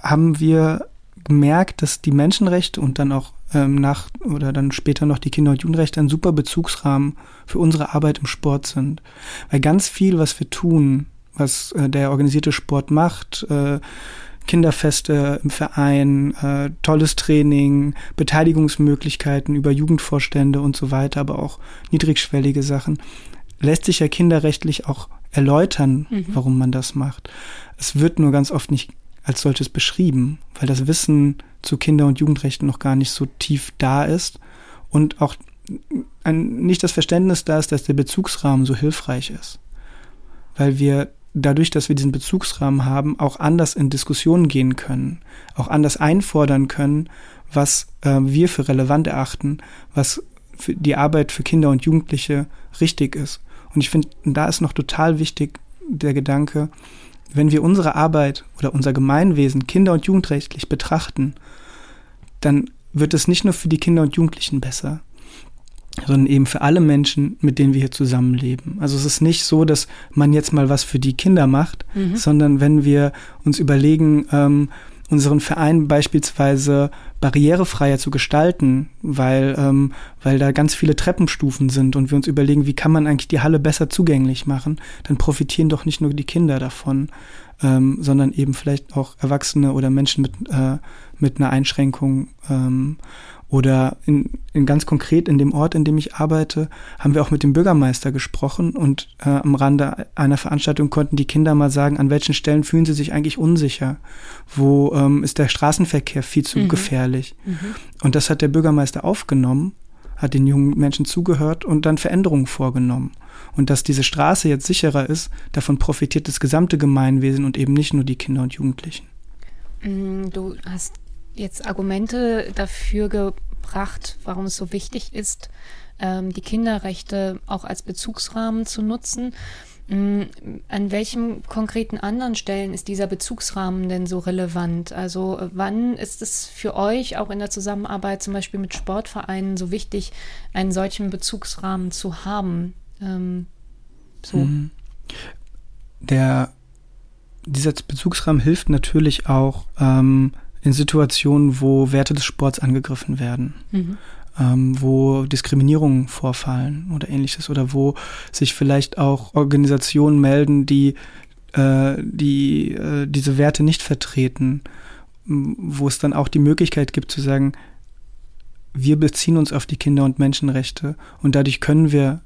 haben wir gemerkt, dass die Menschenrechte und dann auch ähm, nach oder dann später noch die Kinder- und Jugendrechte ein super Bezugsrahmen für unsere Arbeit im Sport sind. Weil ganz viel, was wir tun, was äh, der organisierte Sport macht, äh, Kinderfeste im Verein, äh, tolles Training, Beteiligungsmöglichkeiten über Jugendvorstände und so weiter, aber auch niedrigschwellige Sachen, lässt sich ja kinderrechtlich auch erläutern, mhm. warum man das macht. Es wird nur ganz oft nicht als solches beschrieben, weil das Wissen zu Kinder- und Jugendrechten noch gar nicht so tief da ist und auch ein, nicht das Verständnis da ist, dass der Bezugsrahmen so hilfreich ist. Weil wir dadurch, dass wir diesen Bezugsrahmen haben, auch anders in Diskussionen gehen können, auch anders einfordern können, was äh, wir für relevant erachten, was für die Arbeit für Kinder und Jugendliche richtig ist. Und ich finde, da ist noch total wichtig der Gedanke, wenn wir unsere Arbeit oder unser Gemeinwesen kinder- und jugendrechtlich betrachten, dann wird es nicht nur für die Kinder und Jugendlichen besser, sondern eben für alle Menschen, mit denen wir hier zusammenleben. Also es ist nicht so, dass man jetzt mal was für die Kinder macht, mhm. sondern wenn wir uns überlegen, ähm, unseren Verein beispielsweise barrierefreier zu gestalten, weil, ähm, weil da ganz viele Treppenstufen sind und wir uns überlegen, wie kann man eigentlich die Halle besser zugänglich machen, dann profitieren doch nicht nur die Kinder davon, ähm, sondern eben vielleicht auch Erwachsene oder Menschen mit, äh, mit einer Einschränkung. Ähm, oder in, in ganz konkret in dem Ort, in dem ich arbeite, haben wir auch mit dem Bürgermeister gesprochen und äh, am Rande einer Veranstaltung konnten die Kinder mal sagen, an welchen Stellen fühlen sie sich eigentlich unsicher, wo ähm, ist der Straßenverkehr viel zu mhm. gefährlich. Mhm. Und das hat der Bürgermeister aufgenommen, hat den jungen Menschen zugehört und dann Veränderungen vorgenommen. Und dass diese Straße jetzt sicherer ist, davon profitiert das gesamte Gemeinwesen und eben nicht nur die Kinder und Jugendlichen. Mm, du hast jetzt Argumente dafür gebracht, warum es so wichtig ist, ähm, die Kinderrechte auch als Bezugsrahmen zu nutzen. Mm, an welchen konkreten anderen Stellen ist dieser Bezugsrahmen denn so relevant? Also wann ist es für euch auch in der Zusammenarbeit zum Beispiel mit Sportvereinen so wichtig, einen solchen Bezugsrahmen zu haben? Ähm, so. Mhm. Der, dieser Bezugsrahmen hilft natürlich auch, ähm, in Situationen, wo Werte des Sports angegriffen werden, mhm. ähm, wo Diskriminierungen vorfallen oder ähnliches oder wo sich vielleicht auch Organisationen melden, die, äh, die äh, diese Werte nicht vertreten, wo es dann auch die Möglichkeit gibt zu sagen, wir beziehen uns auf die Kinder- und Menschenrechte und dadurch können wir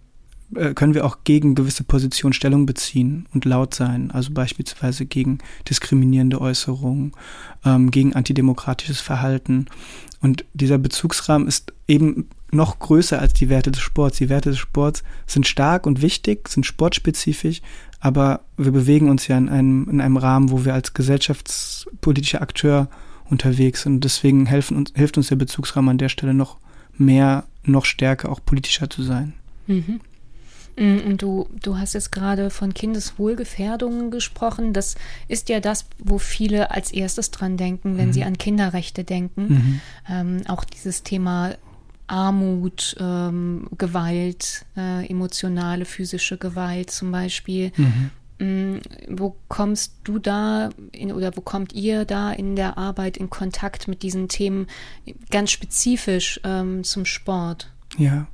können wir auch gegen gewisse Positionen Stellung beziehen und laut sein, also beispielsweise gegen diskriminierende Äußerungen, ähm, gegen antidemokratisches Verhalten. Und dieser Bezugsrahmen ist eben noch größer als die Werte des Sports. Die Werte des Sports sind stark und wichtig, sind sportspezifisch, aber wir bewegen uns ja in einem, in einem Rahmen, wo wir als gesellschaftspolitischer Akteur unterwegs sind. Und deswegen helfen uns, hilft uns der Bezugsrahmen an der Stelle noch mehr, noch stärker auch politischer zu sein. Mhm. Mm, und du, du hast jetzt gerade von Kindeswohlgefährdungen gesprochen. Das ist ja das, wo viele als erstes dran denken, wenn mhm. sie an Kinderrechte denken. Mhm. Ähm, auch dieses Thema Armut, ähm, Gewalt, äh, emotionale, physische Gewalt zum Beispiel. Mhm. Mm, wo kommst du da in, oder wo kommt ihr da in der Arbeit in Kontakt mit diesen Themen ganz spezifisch ähm, zum Sport? Ja,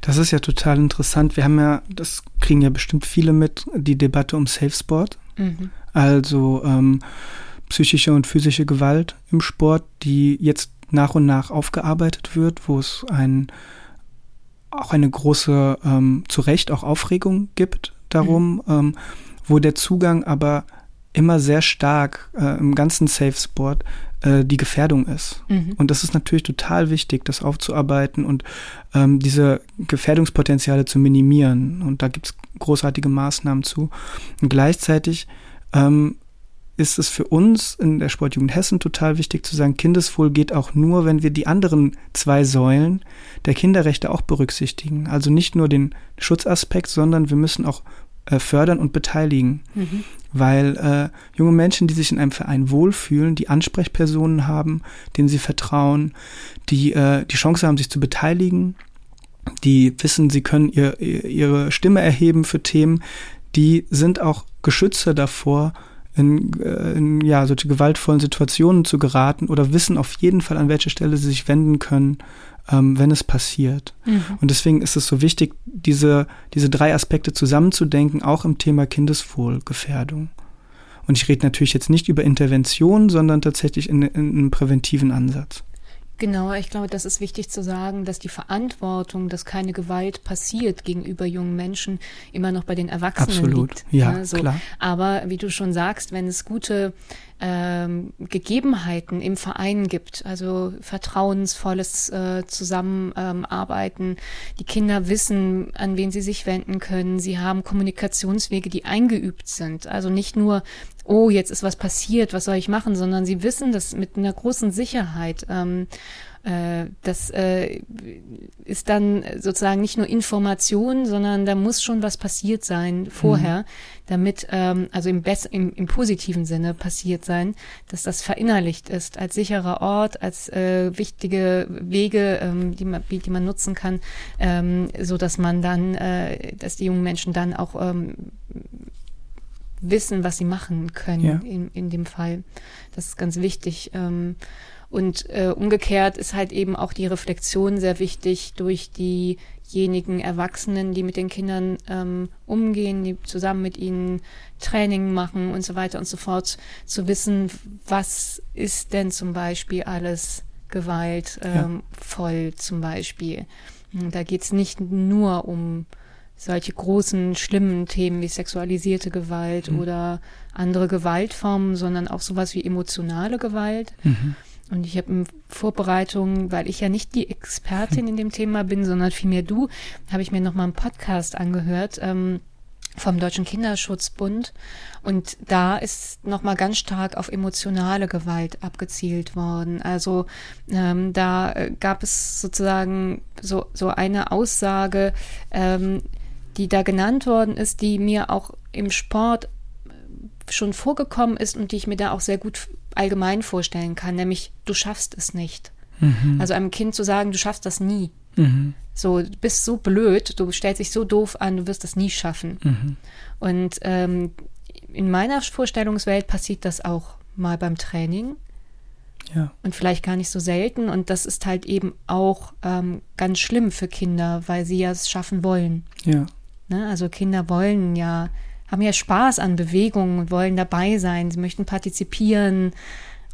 das ist ja total interessant. Wir haben ja, das kriegen ja bestimmt viele mit, die Debatte um Safe Sport. Mhm. Also ähm, psychische und physische Gewalt im Sport, die jetzt nach und nach aufgearbeitet wird, wo es ein, auch eine große, ähm, zu Recht auch Aufregung gibt darum, mhm. ähm, wo der Zugang aber immer sehr stark äh, im ganzen Safe Sport äh, die Gefährdung ist. Mhm. Und das ist natürlich total wichtig, das aufzuarbeiten und ähm, diese Gefährdungspotenziale zu minimieren. Und da gibt es großartige Maßnahmen zu. Und gleichzeitig ähm, ist es für uns in der Sportjugend Hessen total wichtig zu sagen, Kindeswohl geht auch nur, wenn wir die anderen zwei Säulen der Kinderrechte auch berücksichtigen. Also nicht nur den Schutzaspekt, sondern wir müssen auch äh, fördern und beteiligen. Mhm. Weil äh, junge Menschen, die sich in einem Verein wohlfühlen, die Ansprechpersonen haben, denen sie vertrauen, die äh, die Chance haben, sich zu beteiligen, die wissen, sie können ihr, ihre Stimme erheben für Themen, die sind auch Geschütze davor, in, äh, in ja, solche gewaltvollen Situationen zu geraten oder wissen auf jeden Fall, an welche Stelle sie sich wenden können, ähm, wenn es passiert. Mhm. Und deswegen ist es so wichtig, diese, diese drei Aspekte zusammenzudenken, auch im Thema Kindeswohlgefährdung. Und ich rede natürlich jetzt nicht über Intervention, sondern tatsächlich in, in einem präventiven Ansatz. Genau, ich glaube, das ist wichtig zu sagen, dass die Verantwortung, dass keine Gewalt passiert gegenüber jungen Menschen, immer noch bei den Erwachsenen Absolut. liegt. Ja, also, klar. Aber wie du schon sagst, wenn es gute ähm, Gegebenheiten im Verein gibt, also vertrauensvolles äh, Zusammenarbeiten. Die Kinder wissen, an wen sie sich wenden können. Sie haben Kommunikationswege, die eingeübt sind. Also nicht nur, oh, jetzt ist was passiert, was soll ich machen, sondern sie wissen das mit einer großen Sicherheit. Ähm, äh, das äh, ist dann sozusagen nicht nur Information, sondern da muss schon was passiert sein vorher, mhm. damit, ähm, also im, Bess im, im positiven Sinne passiert sein, dass das verinnerlicht ist als sicherer Ort, als äh, wichtige Wege, ähm, die, man, die man nutzen kann, ähm, so dass man dann, äh, dass die jungen Menschen dann auch ähm, wissen, was sie machen können ja. in, in dem Fall. Das ist ganz wichtig. Ähm, und äh, umgekehrt ist halt eben auch die Reflexion sehr wichtig durch diejenigen Erwachsenen, die mit den Kindern ähm, umgehen, die zusammen mit ihnen Training machen und so weiter und so fort, zu wissen, was ist denn zum Beispiel alles gewaltvoll ähm, ja. zum Beispiel. Da geht es nicht nur um solche großen, schlimmen Themen wie sexualisierte Gewalt mhm. oder andere Gewaltformen, sondern auch sowas wie emotionale Gewalt. Mhm. Und ich habe in Vorbereitung, weil ich ja nicht die Expertin in dem Thema bin, sondern vielmehr du, habe ich mir nochmal einen Podcast angehört ähm, vom Deutschen Kinderschutzbund. Und da ist nochmal ganz stark auf emotionale Gewalt abgezielt worden. Also ähm, da äh, gab es sozusagen so, so eine Aussage, ähm, die da genannt worden ist, die mir auch im Sport schon vorgekommen ist und die ich mir da auch sehr gut allgemein vorstellen kann, nämlich du schaffst es nicht. Mhm. Also einem Kind zu sagen, du schaffst das nie. Mhm. So, du bist so blöd, du stellst dich so doof an, du wirst das nie schaffen. Mhm. Und ähm, in meiner Vorstellungswelt passiert das auch mal beim Training. Ja. Und vielleicht gar nicht so selten. Und das ist halt eben auch ähm, ganz schlimm für Kinder, weil sie ja es schaffen wollen. Ja. Ne? Also Kinder wollen ja haben ja Spaß an Bewegungen und wollen dabei sein, sie möchten partizipieren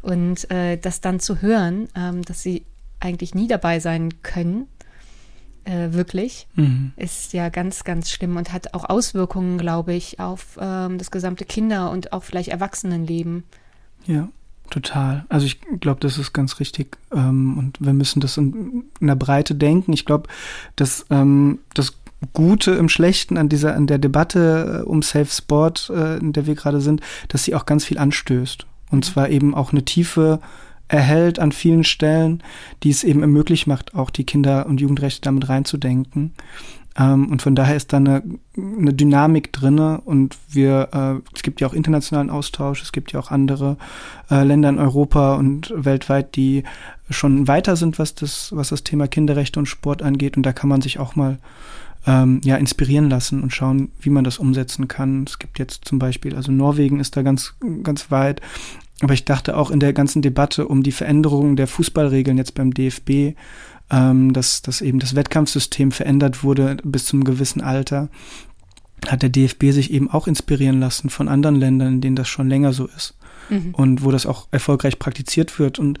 und äh, das dann zu hören, ähm, dass sie eigentlich nie dabei sein können, äh, wirklich, mhm. ist ja ganz, ganz schlimm und hat auch Auswirkungen, glaube ich, auf ähm, das gesamte Kinder- und auch vielleicht Erwachsenenleben. Ja, total. Also ich glaube, das ist ganz richtig. Ähm, und wir müssen das in, in der Breite denken. Ich glaube, dass ähm, das Gute im Schlechten an dieser, an der Debatte äh, um Safe Sport, äh, in der wir gerade sind, dass sie auch ganz viel anstößt. Und mhm. zwar eben auch eine Tiefe erhält an vielen Stellen, die es eben ermöglicht macht, auch die Kinder- und Jugendrechte damit reinzudenken. Ähm, und von daher ist da eine, eine Dynamik drinne und wir, äh, es gibt ja auch internationalen Austausch, es gibt ja auch andere äh, Länder in Europa und weltweit, die schon weiter sind, was das, was das Thema Kinderrechte und Sport angeht. Und da kann man sich auch mal ähm, ja, inspirieren lassen und schauen, wie man das umsetzen kann. Es gibt jetzt zum Beispiel, also Norwegen ist da ganz, ganz weit. Aber ich dachte auch in der ganzen Debatte um die Veränderung der Fußballregeln jetzt beim DFB, ähm, dass, dass eben das Wettkampfsystem verändert wurde bis zum gewissen Alter, hat der DFB sich eben auch inspirieren lassen von anderen Ländern, in denen das schon länger so ist. Mhm. Und wo das auch erfolgreich praktiziert wird. Und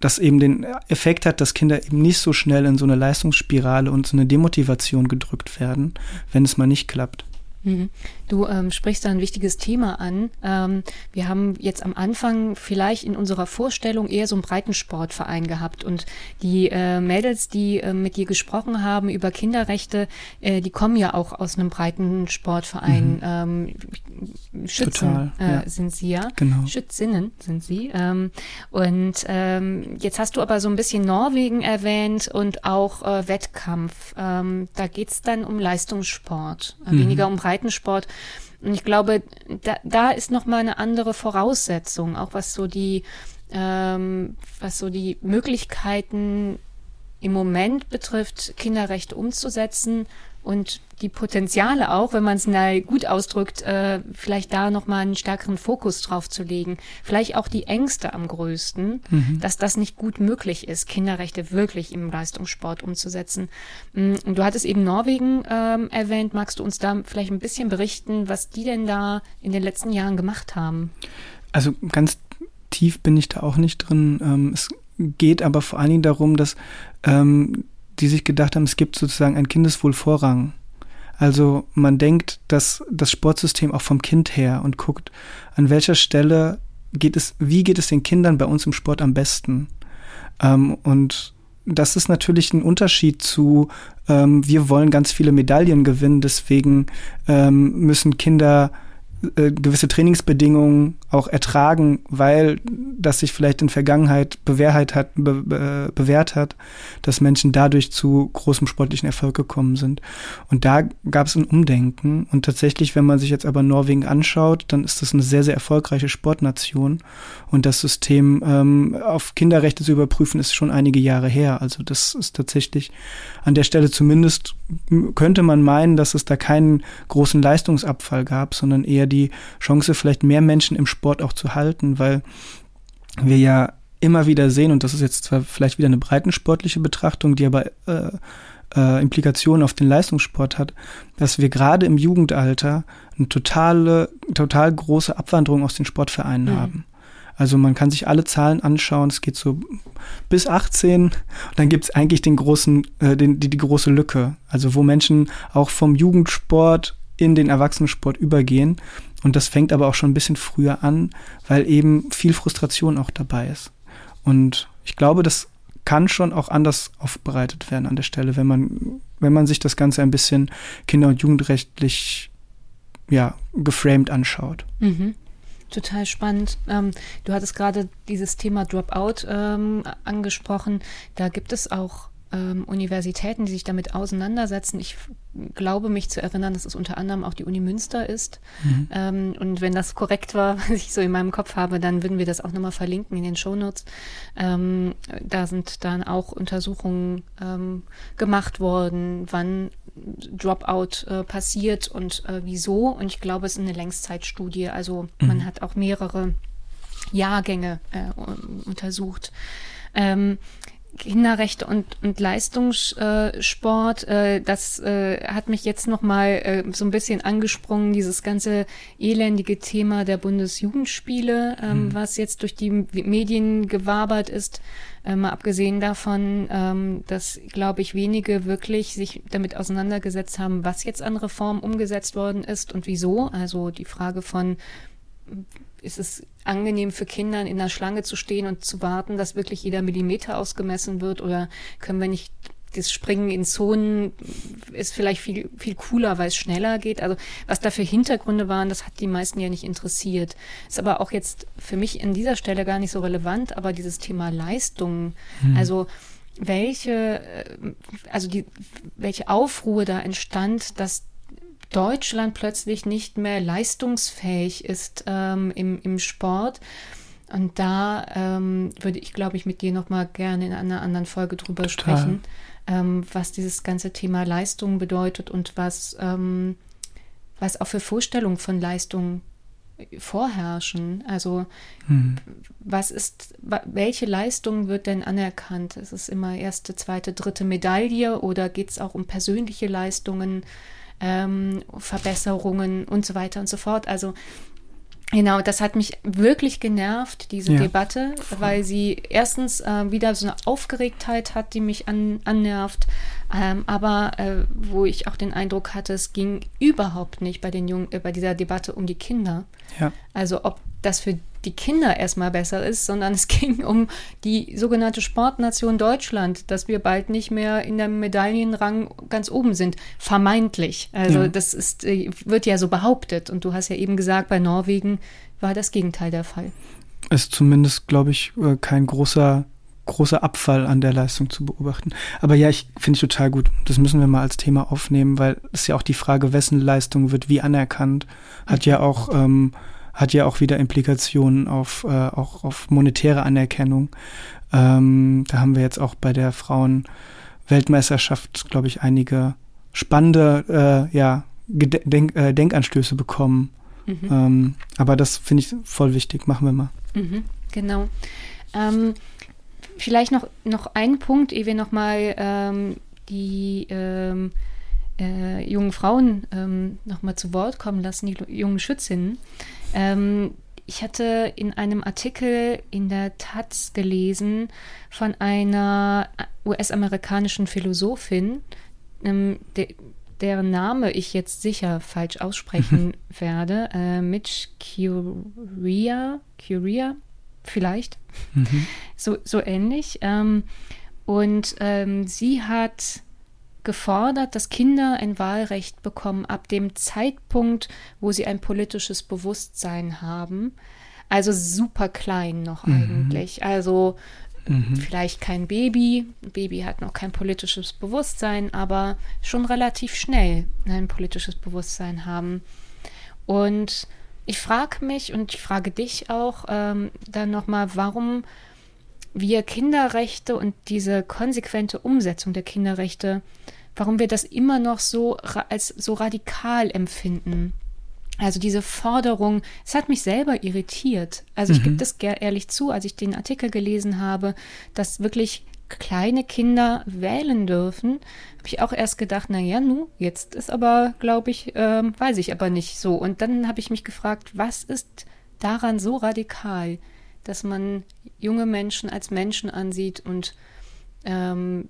das eben den Effekt hat, dass Kinder eben nicht so schnell in so eine Leistungsspirale und so eine Demotivation gedrückt werden, wenn es mal nicht klappt. Mhm. Du ähm, sprichst da ein wichtiges Thema an. Ähm, wir haben jetzt am Anfang vielleicht in unserer Vorstellung eher so einen Breitensportverein gehabt und die äh, Mädels, die äh, mit dir gesprochen haben über Kinderrechte, äh, die kommen ja auch aus einem Breitensportverein. Mhm. Ähm, Schützen Total, äh, ja. sind sie ja. Genau. Schützinnen sind sie. Ähm, und ähm, jetzt hast du aber so ein bisschen Norwegen erwähnt und auch äh, Wettkampf. Ähm, da geht's dann um Leistungssport, äh, mhm. weniger um Breitensport. Und ich glaube, da, da ist noch mal eine andere Voraussetzung, auch was so die, ähm, was so die Möglichkeiten im Moment betrifft, Kinderrechte umzusetzen und die Potenziale auch, wenn man es gut ausdrückt, äh, vielleicht da nochmal einen stärkeren Fokus drauf zu legen. Vielleicht auch die Ängste am größten, mhm. dass das nicht gut möglich ist, Kinderrechte wirklich im Leistungssport umzusetzen. Mm, und du hattest eben Norwegen ähm, erwähnt. Magst du uns da vielleicht ein bisschen berichten, was die denn da in den letzten Jahren gemacht haben? Also ganz tief bin ich da auch nicht drin. Ähm, es geht aber vor allen Dingen darum, dass ähm, die sich gedacht haben, es gibt sozusagen ein Kindeswohlvorrang. Also man denkt, dass das Sportsystem auch vom Kind her und guckt, an welcher Stelle geht es, wie geht es den Kindern bei uns im Sport am besten? Ähm, und das ist natürlich ein Unterschied zu, ähm, wir wollen ganz viele Medaillen gewinnen, deswegen ähm, müssen Kinder äh, gewisse Trainingsbedingungen auch ertragen, weil das sich vielleicht in Vergangenheit bewährt hat, be, be, bewährt hat, dass Menschen dadurch zu großem sportlichen Erfolg gekommen sind. Und da gab es ein Umdenken. Und tatsächlich, wenn man sich jetzt aber Norwegen anschaut, dann ist das eine sehr, sehr erfolgreiche Sportnation. Und das System ähm, auf Kinderrechte zu überprüfen, ist schon einige Jahre her. Also das ist tatsächlich an der Stelle zumindest könnte man meinen, dass es da keinen großen Leistungsabfall gab, sondern eher die Chance, vielleicht mehr Menschen im Sport auch zu halten, weil wir ja immer wieder sehen, und das ist jetzt zwar vielleicht wieder eine breitensportliche Betrachtung, die aber äh, äh, Implikationen auf den Leistungssport hat, dass wir gerade im Jugendalter eine totale, total große Abwanderung aus den Sportvereinen mhm. haben. Also man kann sich alle Zahlen anschauen, es geht so bis 18 und dann gibt es eigentlich den großen, äh, den, die, die große Lücke. Also wo Menschen auch vom Jugendsport in den Erwachsenensport übergehen. Und das fängt aber auch schon ein bisschen früher an, weil eben viel Frustration auch dabei ist. Und ich glaube, das kann schon auch anders aufbereitet werden an der Stelle, wenn man, wenn man sich das Ganze ein bisschen kinder- und jugendrechtlich ja, geframed anschaut. Mhm. Total spannend. Ähm, du hattest gerade dieses Thema Dropout ähm, angesprochen. Da gibt es auch ähm, Universitäten, die sich damit auseinandersetzen. Ich glaube mich zu erinnern, dass es unter anderem auch die Uni Münster ist. Mhm. Ähm, und wenn das korrekt war, was ich so in meinem Kopf habe, dann würden wir das auch nochmal verlinken in den Shownotes. Ähm, da sind dann auch Untersuchungen ähm, gemacht worden, wann Dropout äh, passiert und äh, wieso. Und ich glaube, es ist eine Längszeitstudie. Also mhm. man hat auch mehrere Jahrgänge äh, untersucht. Ähm, Kinderrechte und, und Leistungssport, äh, das äh, hat mich jetzt nochmal äh, so ein bisschen angesprungen, dieses ganze elendige Thema der Bundesjugendspiele, ähm, mhm. was jetzt durch die Medien gewabert ist. Äh, mal abgesehen davon, ähm, dass, glaube ich, wenige wirklich sich damit auseinandergesetzt haben, was jetzt an Reformen umgesetzt worden ist und wieso. Also die Frage von ist es angenehm für Kinder in der Schlange zu stehen und zu warten, dass wirklich jeder Millimeter ausgemessen wird? Oder können wir nicht das Springen in Zonen ist vielleicht viel, viel cooler, weil es schneller geht. Also was da für Hintergründe waren, das hat die meisten ja nicht interessiert. Ist aber auch jetzt für mich an dieser Stelle gar nicht so relevant, aber dieses Thema Leistung, hm. also welche, äh, also die, welche Aufruhr da entstand, dass Deutschland plötzlich nicht mehr leistungsfähig ist ähm, im, im Sport. Und da ähm, würde ich, glaube ich, mit dir nochmal gerne in einer anderen Folge drüber Total. sprechen, ähm, was dieses ganze Thema Leistung bedeutet und was, ähm, was auch für Vorstellungen von Leistung vorherrschen. Also hm. was ist, welche Leistung wird denn anerkannt? Ist es immer erste, zweite, dritte Medaille oder geht es auch um persönliche Leistungen? Ähm, Verbesserungen und so weiter und so fort. Also Genau, das hat mich wirklich genervt, diese ja, Debatte, voll. weil sie erstens äh, wieder so eine Aufgeregtheit hat, die mich an, annervt, ähm, aber äh, wo ich auch den Eindruck hatte, es ging überhaupt nicht bei den Jungen, äh, bei dieser Debatte um die Kinder. Ja. Also ob das für die Kinder erstmal besser ist, sondern es ging um die sogenannte Sportnation Deutschland, dass wir bald nicht mehr in der Medaillenrang ganz oben sind. Vermeintlich. Also ja. das ist, äh, wird ja so behauptet. Und du hast ja eben gesagt, bei Norwegen war das Gegenteil der Fall. Ist zumindest, glaube ich, äh, kein großer großer Abfall an der Leistung zu beobachten. Aber ja, ich finde ich total gut. Das müssen wir mal als Thema aufnehmen, weil es ja auch die Frage, wessen Leistung wird wie anerkannt, hat ja auch ähm, hat ja auch wieder Implikationen auf, äh, auch auf monetäre Anerkennung. Ähm, da haben wir jetzt auch bei der Frauen-Weltmeisterschaft, glaube ich, einige spannende äh, ja, Denk äh, Denkanstöße bekommen. Mhm. Ähm, aber das finde ich voll wichtig. Machen wir mal. Mhm, genau. Ähm, vielleicht noch, noch ein Punkt, ehe wir nochmal ähm, die ähm, äh, jungen Frauen ähm, nochmal zu Wort kommen lassen, die jungen Schützinnen. Ähm, ich hatte in einem Artikel in der Taz gelesen von einer US-amerikanischen Philosophin, ähm, der, deren Name ich jetzt sicher falsch aussprechen werde. Äh, Mitch Curia, Curia, vielleicht. Mhm. So, so ähnlich. Ähm, und ähm, sie hat gefordert, dass Kinder ein Wahlrecht bekommen ab dem Zeitpunkt, wo sie ein politisches Bewusstsein haben. Also super klein noch mhm. eigentlich. Also mhm. vielleicht kein Baby. Baby hat noch kein politisches Bewusstsein, aber schon relativ schnell ein politisches Bewusstsein haben. Und ich frage mich und ich frage dich auch ähm, dann nochmal, warum wir Kinderrechte und diese konsequente Umsetzung der Kinderrechte, warum wir das immer noch so als so radikal empfinden. Also diese Forderung, es hat mich selber irritiert. Also ich mhm. gebe das ehrlich zu, als ich den Artikel gelesen habe, dass wirklich kleine Kinder wählen dürfen, habe ich auch erst gedacht, na ja, nu, jetzt ist aber, glaube ich, ähm, weiß ich aber nicht so. Und dann habe ich mich gefragt, was ist daran so radikal? Dass man junge Menschen als Menschen ansieht und ähm,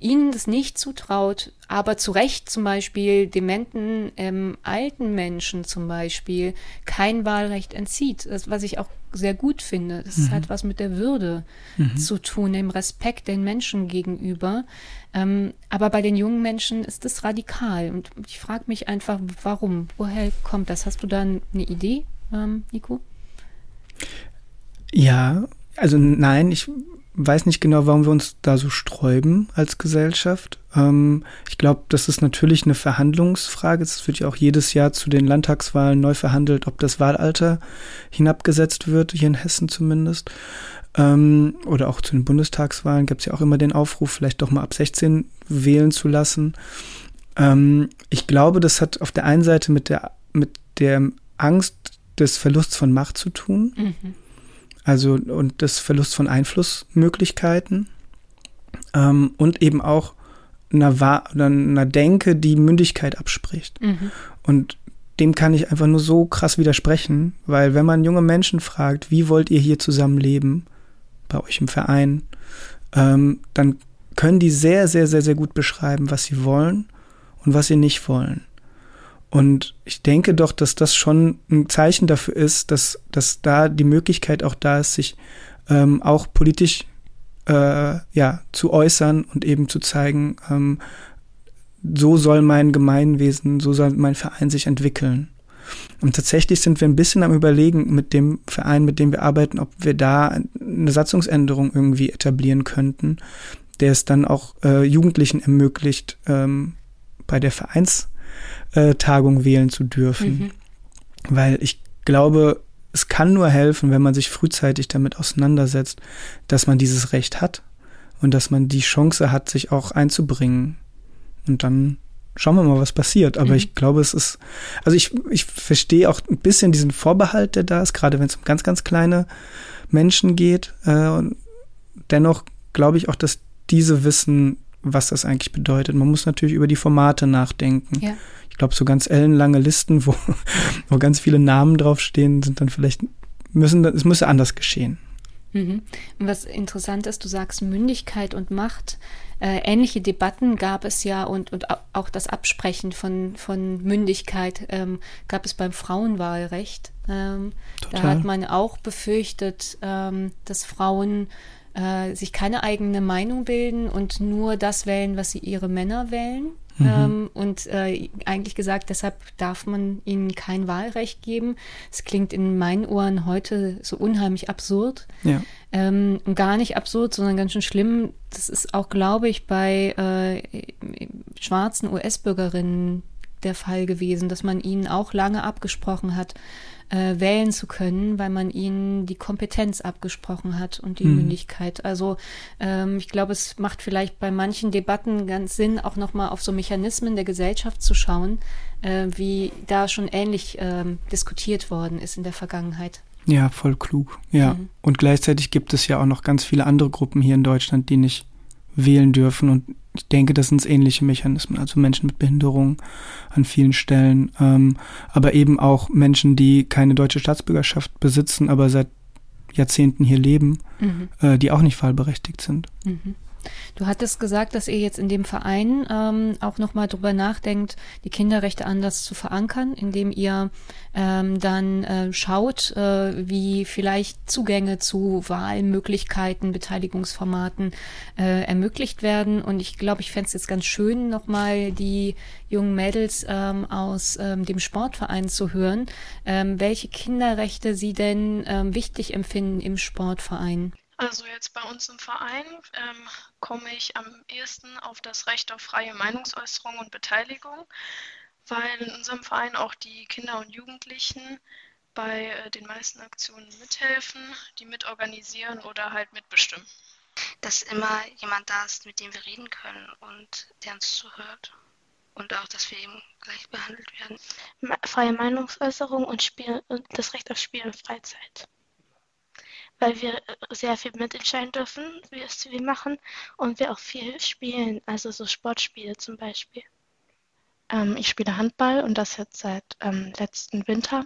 ihnen das nicht zutraut, aber zu Recht zum Beispiel dementen ähm, alten Menschen zum Beispiel kein Wahlrecht entzieht, das, was ich auch sehr gut finde. Das mhm. hat was mit der Würde mhm. zu tun, dem Respekt den Menschen gegenüber. Ähm, aber bei den jungen Menschen ist das radikal und ich frage mich einfach, warum? Woher kommt das? Hast du da eine Idee, ähm, Nico? Ja, also nein, ich weiß nicht genau, warum wir uns da so sträuben als Gesellschaft. Ähm, ich glaube, das ist natürlich eine Verhandlungsfrage. Es wird ja auch jedes Jahr zu den Landtagswahlen neu verhandelt, ob das Wahlalter hinabgesetzt wird, hier in Hessen zumindest. Ähm, oder auch zu den Bundestagswahlen gibt es ja auch immer den Aufruf, vielleicht doch mal ab 16 wählen zu lassen. Ähm, ich glaube, das hat auf der einen Seite mit der, mit der Angst des Verlusts von Macht zu tun. Mhm. Also und des Verlusts von Einflussmöglichkeiten. Ähm, und eben auch einer, einer Denke, die Mündigkeit abspricht. Mhm. Und dem kann ich einfach nur so krass widersprechen, weil wenn man junge Menschen fragt, wie wollt ihr hier zusammenleben, bei euch im Verein, ähm, dann können die sehr, sehr, sehr, sehr gut beschreiben, was sie wollen und was sie nicht wollen. Und ich denke doch, dass das schon ein Zeichen dafür ist, dass, dass da die Möglichkeit auch da ist, sich ähm, auch politisch äh, ja, zu äußern und eben zu zeigen, ähm, so soll mein Gemeinwesen, so soll mein Verein sich entwickeln. Und tatsächlich sind wir ein bisschen am Überlegen mit dem Verein, mit dem wir arbeiten, ob wir da eine Satzungsänderung irgendwie etablieren könnten, der es dann auch äh, Jugendlichen ermöglicht, ähm, bei der Vereins äh, Tagung wählen zu dürfen. Mhm. Weil ich glaube, es kann nur helfen, wenn man sich frühzeitig damit auseinandersetzt, dass man dieses Recht hat und dass man die Chance hat, sich auch einzubringen. Und dann schauen wir mal, was passiert. Aber mhm. ich glaube, es ist, also ich, ich verstehe auch ein bisschen diesen Vorbehalt, der da ist, gerade wenn es um ganz, ganz kleine Menschen geht. Äh, und dennoch glaube ich auch, dass diese wissen, was das eigentlich bedeutet. Man muss natürlich über die Formate nachdenken. Ja glaube, so ganz ellenlange Listen, wo, wo ganz viele Namen draufstehen, sind dann vielleicht, müssen, es müsse anders geschehen. Mhm. Was interessant ist, du sagst Mündigkeit und Macht. Äh, ähnliche Debatten gab es ja und, und auch das Absprechen von, von Mündigkeit ähm, gab es beim Frauenwahlrecht. Ähm, da hat man auch befürchtet, ähm, dass Frauen äh, sich keine eigene Meinung bilden und nur das wählen, was sie ihre Männer wählen. Mhm. Ähm, und äh, eigentlich gesagt, deshalb darf man ihnen kein Wahlrecht geben. Es klingt in meinen Ohren heute so unheimlich absurd. Ja. Ähm, gar nicht absurd, sondern ganz schön schlimm. Das ist auch, glaube ich, bei äh, schwarzen US-Bürgerinnen der Fall gewesen, dass man ihnen auch lange abgesprochen hat, äh, wählen zu können, weil man ihnen die Kompetenz abgesprochen hat und die mhm. Mündigkeit. Also ähm, ich glaube, es macht vielleicht bei manchen Debatten ganz Sinn, auch nochmal auf so Mechanismen der Gesellschaft zu schauen, äh, wie da schon ähnlich ähm, diskutiert worden ist in der Vergangenheit. Ja, voll klug. Ja. Mhm. Und gleichzeitig gibt es ja auch noch ganz viele andere Gruppen hier in Deutschland, die nicht wählen dürfen. Und ich denke, das sind ähnliche Mechanismen, also Menschen mit Behinderung an vielen Stellen, ähm, aber eben auch Menschen, die keine deutsche Staatsbürgerschaft besitzen, aber seit Jahrzehnten hier leben, mhm. äh, die auch nicht wahlberechtigt sind. Mhm. Du hattest gesagt, dass ihr jetzt in dem Verein ähm, auch nochmal drüber nachdenkt, die Kinderrechte anders zu verankern, indem ihr ähm, dann äh, schaut, äh, wie vielleicht Zugänge zu Wahlmöglichkeiten, Beteiligungsformaten äh, ermöglicht werden. Und ich glaube, ich fände es jetzt ganz schön, nochmal die jungen Mädels ähm, aus ähm, dem Sportverein zu hören, ähm, welche Kinderrechte sie denn ähm, wichtig empfinden im Sportverein. Also jetzt bei uns im Verein ähm, komme ich am ehesten auf das Recht auf freie Meinungsäußerung und Beteiligung, weil in unserem Verein auch die Kinder und Jugendlichen bei äh, den meisten Aktionen mithelfen, die mitorganisieren oder halt mitbestimmen. Dass immer jemand da ist, mit dem wir reden können und der uns zuhört. Und auch, dass wir eben gleich behandelt werden. Freie Meinungsäußerung und, Spiel, und das Recht auf Spiel und Freizeit weil wir äh, sehr viel mitentscheiden dürfen, wie es wir machen und wir auch viel spielen, also so Sportspiele zum Beispiel. Ähm, ich spiele Handball und das jetzt seit ähm, letzten Winter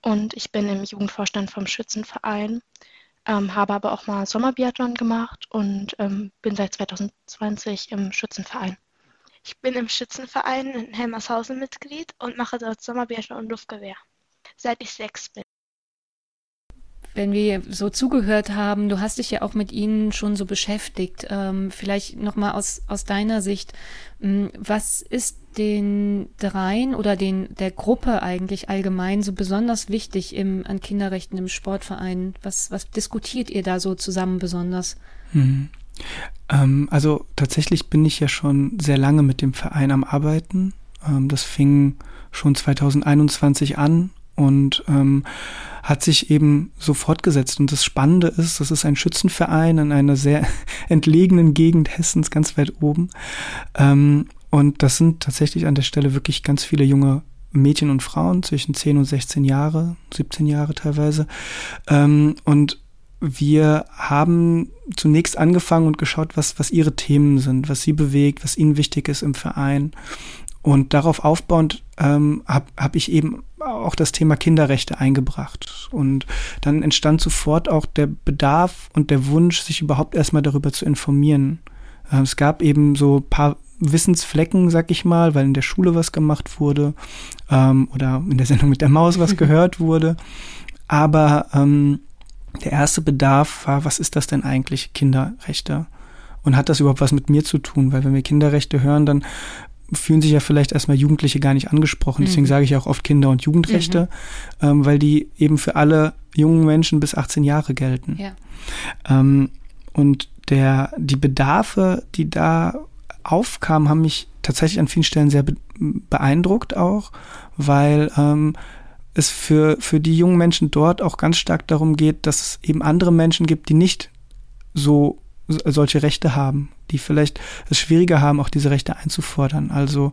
und ich bin im Jugendvorstand vom Schützenverein, ähm, habe aber auch mal Sommerbiathlon gemacht und ähm, bin seit 2020 im Schützenverein. Ich bin im Schützenverein in Helmershausen Mitglied und mache dort Sommerbiathlon und Luftgewehr, seit ich sechs bin wenn wir so zugehört haben, du hast dich ja auch mit ihnen schon so beschäftigt. Ähm, vielleicht nochmal aus, aus deiner Sicht, ähm, was ist den dreien oder den, der Gruppe eigentlich allgemein so besonders wichtig im, an Kinderrechten im Sportverein? Was, was diskutiert ihr da so zusammen besonders? Mhm. Ähm, also tatsächlich bin ich ja schon sehr lange mit dem Verein am Arbeiten. Ähm, das fing schon 2021 an und ähm, hat sich eben so fortgesetzt. Und das Spannende ist, das ist ein Schützenverein in einer sehr entlegenen Gegend Hessens, ganz weit oben. Ähm, und das sind tatsächlich an der Stelle wirklich ganz viele junge Mädchen und Frauen zwischen 10 und 16 Jahre, 17 Jahre teilweise. Ähm, und wir haben zunächst angefangen und geschaut, was, was ihre Themen sind, was sie bewegt, was ihnen wichtig ist im Verein. Und darauf aufbauend ähm, habe hab ich eben auch das Thema Kinderrechte eingebracht. Und dann entstand sofort auch der Bedarf und der Wunsch, sich überhaupt erstmal darüber zu informieren. Äh, es gab eben so paar Wissensflecken, sag ich mal, weil in der Schule was gemacht wurde ähm, oder in der Sendung mit der Maus was gehört wurde. Aber ähm, der erste Bedarf war, was ist das denn eigentlich, Kinderrechte? Und hat das überhaupt was mit mir zu tun? Weil wenn wir Kinderrechte hören, dann fühlen sich ja vielleicht erstmal Jugendliche gar nicht angesprochen. Deswegen mhm. sage ich auch oft Kinder- und Jugendrechte, mhm. ähm, weil die eben für alle jungen Menschen bis 18 Jahre gelten. Ja. Ähm, und der, die Bedarfe, die da aufkamen, haben mich tatsächlich an vielen Stellen sehr beeindruckt auch, weil ähm, es für, für die jungen Menschen dort auch ganz stark darum geht, dass es eben andere Menschen gibt, die nicht so solche Rechte haben, die vielleicht es schwieriger haben, auch diese Rechte einzufordern. Also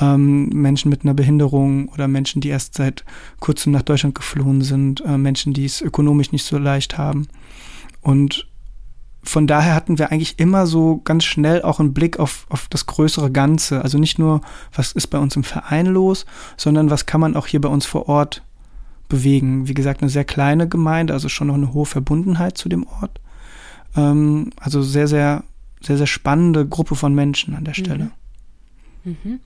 ähm, Menschen mit einer Behinderung oder Menschen, die erst seit kurzem nach Deutschland geflohen sind, äh, Menschen, die es ökonomisch nicht so leicht haben. Und von daher hatten wir eigentlich immer so ganz schnell auch einen Blick auf, auf das größere Ganze. Also nicht nur, was ist bei uns im Verein los, sondern was kann man auch hier bei uns vor Ort bewegen. Wie gesagt, eine sehr kleine Gemeinde, also schon noch eine hohe Verbundenheit zu dem Ort. Ähm, also sehr, sehr, sehr, sehr spannende Gruppe von Menschen an der mhm. Stelle. Mhm. Mhm.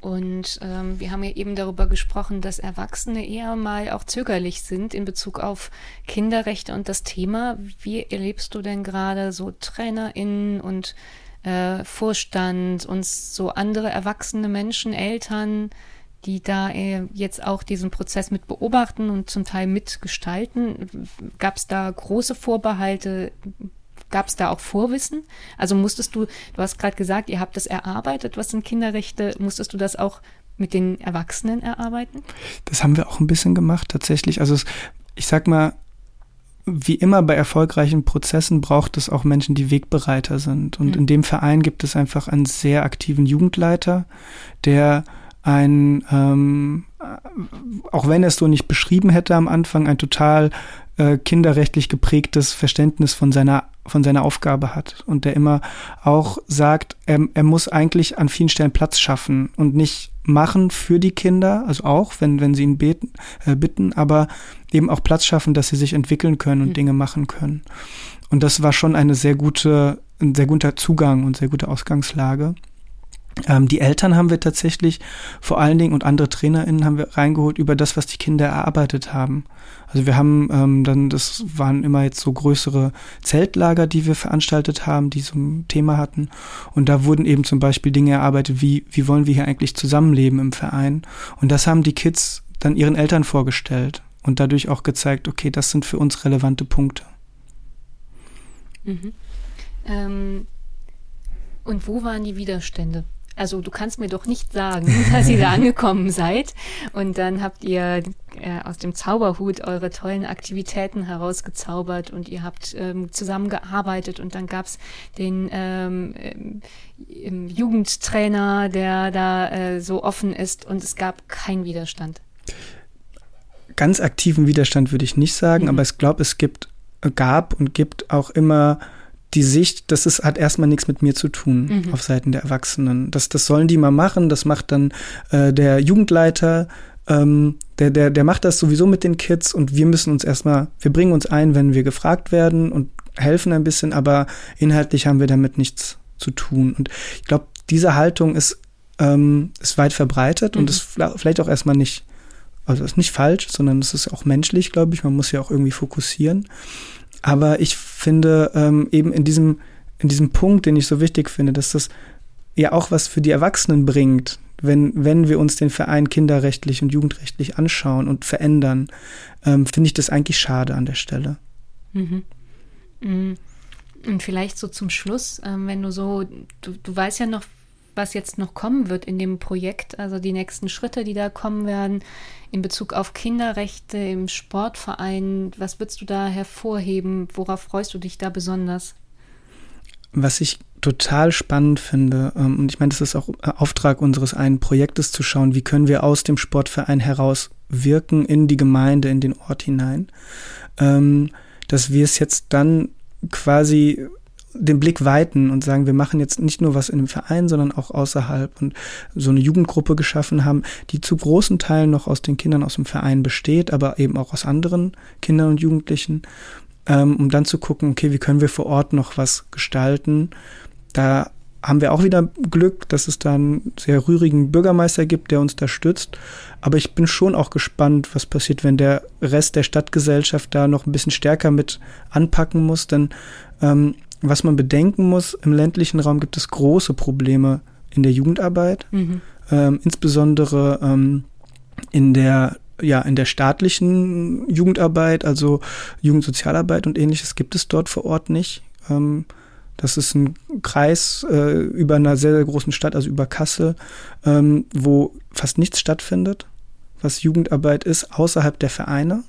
Und ähm, wir haben ja eben darüber gesprochen, dass Erwachsene eher mal auch zögerlich sind in Bezug auf Kinderrechte und das Thema. Wie erlebst du denn gerade so TrainerInnen und äh, Vorstand und so andere erwachsene Menschen, Eltern, die da äh, jetzt auch diesen Prozess mit beobachten und zum Teil mitgestalten? Gab es da große Vorbehalte? Gab es da auch Vorwissen? Also musstest du, du hast gerade gesagt, ihr habt das erarbeitet, was sind Kinderrechte, musstest du das auch mit den Erwachsenen erarbeiten? Das haben wir auch ein bisschen gemacht, tatsächlich. Also es, ich sag mal, wie immer bei erfolgreichen Prozessen braucht es auch Menschen, die Wegbereiter sind. Und mhm. in dem Verein gibt es einfach einen sehr aktiven Jugendleiter, der ein, ähm, auch wenn er es so nicht beschrieben hätte am Anfang, ein total äh, kinderrechtlich geprägtes Verständnis von seiner von seiner Aufgabe hat und der immer auch sagt, er, er muss eigentlich an vielen Stellen Platz schaffen und nicht machen für die Kinder, also auch, wenn, wenn sie ihn beten, äh, bitten, aber eben auch Platz schaffen, dass sie sich entwickeln können und mhm. Dinge machen können. Und das war schon eine sehr gute ein sehr guter Zugang und sehr gute Ausgangslage. Ähm, die Eltern haben wir tatsächlich vor allen Dingen und andere TrainerInnen haben wir reingeholt über das, was die Kinder erarbeitet haben. Also wir haben ähm, dann, das waren immer jetzt so größere Zeltlager, die wir veranstaltet haben, die so ein Thema hatten. Und da wurden eben zum Beispiel Dinge erarbeitet, wie, wie wollen wir hier eigentlich zusammenleben im Verein? Und das haben die Kids dann ihren Eltern vorgestellt und dadurch auch gezeigt, okay, das sind für uns relevante Punkte. Mhm. Ähm, und wo waren die Widerstände? Also du kannst mir doch nicht sagen, dass ihr da angekommen seid und dann habt ihr äh, aus dem Zauberhut eure tollen Aktivitäten herausgezaubert und ihr habt ähm, zusammengearbeitet und dann gab's den ähm, ähm, Jugendtrainer, der da äh, so offen ist und es gab keinen Widerstand. Ganz aktiven Widerstand würde ich nicht sagen, mhm. aber ich glaube, es gibt, gab und gibt auch immer die Sicht, das ist, hat erstmal nichts mit mir zu tun mhm. auf Seiten der Erwachsenen. Das, das sollen die mal machen, das macht dann äh, der Jugendleiter, ähm, der, der, der macht das sowieso mit den Kids und wir müssen uns erstmal, wir bringen uns ein, wenn wir gefragt werden und helfen ein bisschen, aber inhaltlich haben wir damit nichts zu tun. Und ich glaube, diese Haltung ist, ähm, ist weit verbreitet mhm. und ist vielleicht auch erstmal nicht, also ist nicht falsch, sondern es ist auch menschlich, glaube ich. Man muss ja auch irgendwie fokussieren. Aber ich finde ähm, eben in diesem, in diesem Punkt, den ich so wichtig finde, dass das ja auch was für die Erwachsenen bringt, wenn, wenn wir uns den Verein kinderrechtlich und jugendrechtlich anschauen und verändern, ähm, finde ich das eigentlich schade an der Stelle. Mhm. mhm. Und vielleicht so zum Schluss, ähm, wenn du so, du, du weißt ja noch, was jetzt noch kommen wird in dem Projekt, also die nächsten Schritte, die da kommen werden in Bezug auf Kinderrechte im Sportverein. Was würdest du da hervorheben? Worauf freust du dich da besonders? Was ich total spannend finde, ähm, und ich meine, das ist auch Auftrag unseres einen Projektes zu schauen, wie können wir aus dem Sportverein heraus wirken in die Gemeinde, in den Ort hinein, ähm, dass wir es jetzt dann quasi den Blick weiten und sagen, wir machen jetzt nicht nur was in dem Verein, sondern auch außerhalb und so eine Jugendgruppe geschaffen haben, die zu großen Teilen noch aus den Kindern aus dem Verein besteht, aber eben auch aus anderen Kindern und Jugendlichen, ähm, um dann zu gucken, okay, wie können wir vor Ort noch was gestalten. Da haben wir auch wieder Glück, dass es da einen sehr rührigen Bürgermeister gibt, der uns da stützt. Aber ich bin schon auch gespannt, was passiert, wenn der Rest der Stadtgesellschaft da noch ein bisschen stärker mit anpacken muss. Denn ähm, was man bedenken muss, im ländlichen Raum gibt es große Probleme in der Jugendarbeit, mhm. ähm, insbesondere ähm, in der ja, in der staatlichen Jugendarbeit, also Jugendsozialarbeit und ähnliches, gibt es dort vor Ort nicht. Ähm, das ist ein Kreis äh, über einer sehr, sehr großen Stadt, also über Kassel, ähm, wo fast nichts stattfindet, was Jugendarbeit ist, außerhalb der Vereine.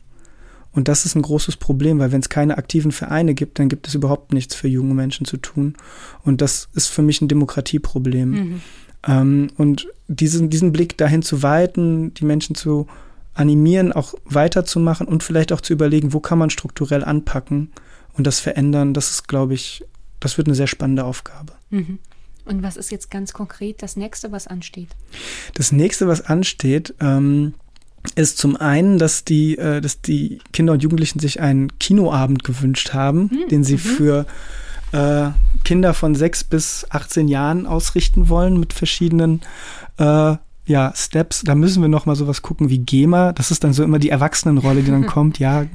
Und das ist ein großes Problem, weil wenn es keine aktiven Vereine gibt, dann gibt es überhaupt nichts für junge Menschen zu tun. Und das ist für mich ein Demokratieproblem. Mhm. Ähm, und diesen, diesen Blick dahin zu weiten, die Menschen zu animieren, auch weiterzumachen und vielleicht auch zu überlegen, wo kann man strukturell anpacken und das verändern, das ist, glaube ich, das wird eine sehr spannende Aufgabe. Mhm. Und was ist jetzt ganz konkret das nächste, was ansteht? Das nächste, was ansteht, ähm, ist zum einen, dass die, äh, dass die Kinder und Jugendlichen sich einen Kinoabend gewünscht haben, mhm. den sie mhm. für äh, Kinder von sechs bis 18 Jahren ausrichten wollen mit verschiedenen äh, ja, Steps, da müssen wir noch mal sowas gucken wie GEMA. Das ist dann so immer die Erwachsenenrolle, die dann kommt. Ja,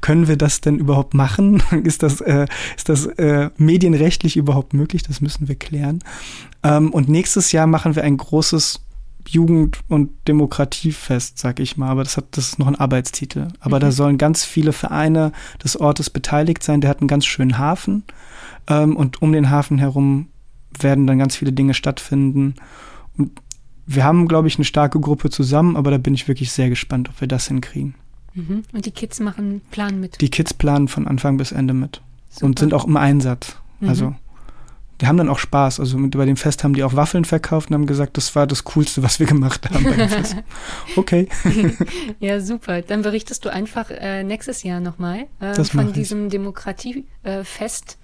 können wir das denn überhaupt machen? ist das, äh, ist das äh, medienrechtlich überhaupt möglich? Das müssen wir klären. Ähm, und nächstes Jahr machen wir ein großes Jugend- und Demokratiefest, sag ich mal, aber das hat, das ist noch ein Arbeitstitel. Aber mhm. da sollen ganz viele Vereine des Ortes beteiligt sein. Der hat einen ganz schönen Hafen ähm, und um den Hafen herum werden dann ganz viele Dinge stattfinden. Und wir haben, glaube ich, eine starke Gruppe zusammen, aber da bin ich wirklich sehr gespannt, ob wir das hinkriegen. Mhm. Und die Kids machen, planen mit? Die Kids planen von Anfang bis Ende mit Super. und sind auch im Einsatz. Mhm. Also die haben dann auch Spaß. Also mit, bei dem Fest haben die auch Waffeln verkauft und haben gesagt, das war das Coolste, was wir gemacht haben beim Fest. Okay. ja, super. Dann berichtest du einfach äh, nächstes Jahr nochmal äh, von diesem Demokratiefest.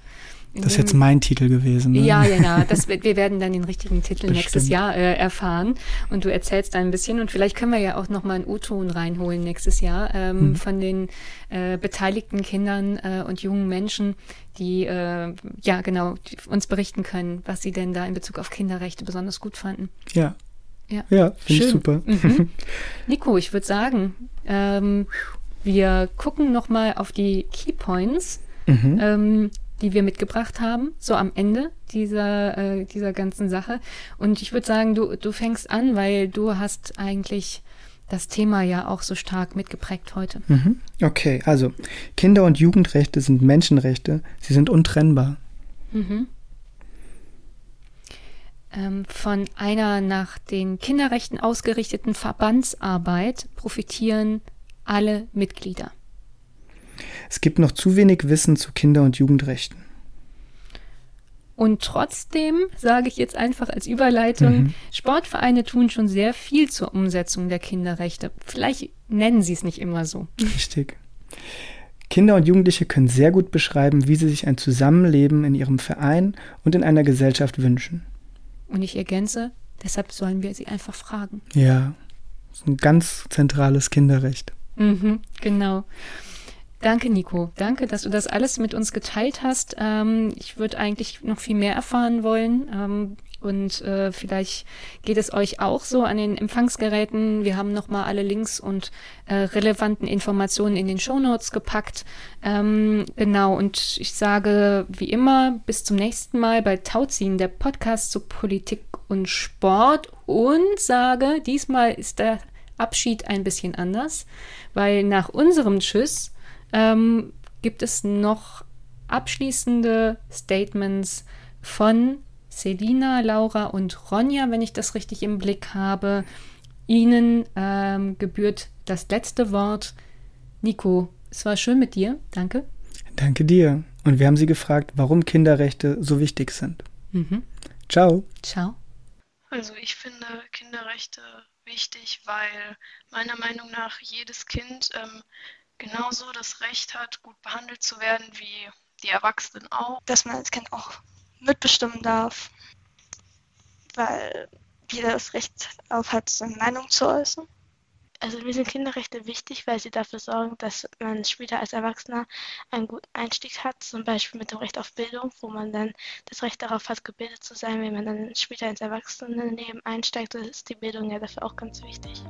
Das ist jetzt mein Titel gewesen. Ne? Ja, ja, ja. Das, wir werden dann den richtigen Titel Bestimmt. nächstes Jahr äh, erfahren. Und du erzählst ein bisschen. Und vielleicht können wir ja auch nochmal einen U-Ton reinholen nächstes Jahr ähm, hm. von den äh, beteiligten Kindern äh, und jungen Menschen, die äh, ja genau die uns berichten können, was sie denn da in Bezug auf Kinderrechte besonders gut fanden. Ja. Ja, ja finde ich super. Mhm. Nico, ich würde sagen, ähm, wir gucken nochmal auf die Keypoints. Mhm. Ähm, die wir mitgebracht haben, so am Ende dieser, äh, dieser ganzen Sache. Und ich würde sagen, du, du fängst an, weil du hast eigentlich das Thema ja auch so stark mitgeprägt heute. Mhm. Okay, also Kinder- und Jugendrechte sind Menschenrechte, sie sind untrennbar. Mhm. Ähm, von einer nach den Kinderrechten ausgerichteten Verbandsarbeit profitieren alle Mitglieder. Es gibt noch zu wenig Wissen zu Kinder- und Jugendrechten. Und trotzdem sage ich jetzt einfach als Überleitung, mhm. Sportvereine tun schon sehr viel zur Umsetzung der Kinderrechte. Vielleicht nennen sie es nicht immer so. Richtig. Kinder und Jugendliche können sehr gut beschreiben, wie sie sich ein Zusammenleben in ihrem Verein und in einer Gesellschaft wünschen. Und ich ergänze, deshalb sollen wir sie einfach fragen. Ja, das ist ein ganz zentrales Kinderrecht. Mhm, genau. Danke, Nico. Danke, dass du das alles mit uns geteilt hast. Ähm, ich würde eigentlich noch viel mehr erfahren wollen. Ähm, und äh, vielleicht geht es euch auch so an den Empfangsgeräten. Wir haben nochmal alle Links und äh, relevanten Informationen in den Shownotes gepackt. Ähm, genau, und ich sage wie immer bis zum nächsten Mal bei Tauziehen, der Podcast zu Politik und Sport. Und sage, diesmal ist der Abschied ein bisschen anders, weil nach unserem Tschüss ähm, gibt es noch abschließende Statements von Selina, Laura und Ronja, wenn ich das richtig im Blick habe. Ihnen ähm, gebührt das letzte Wort. Nico, es war schön mit dir. Danke. Danke dir. Und wir haben Sie gefragt, warum Kinderrechte so wichtig sind. Mhm. Ciao. Ciao. Also ich finde Kinderrechte wichtig, weil meiner Meinung nach jedes Kind ähm, genauso das Recht hat, gut behandelt zu werden wie die Erwachsenen auch. Dass man als Kind auch mitbestimmen darf, weil jeder das Recht auf hat, seine Meinung zu äußern. Also mir sind Kinderrechte wichtig, weil sie dafür sorgen, dass man später als Erwachsener einen guten Einstieg hat, zum Beispiel mit dem Recht auf Bildung, wo man dann das Recht darauf hat, gebildet zu sein. Wenn man dann später ins Erwachsenenleben einsteigt, ist die Bildung ja dafür auch ganz wichtig.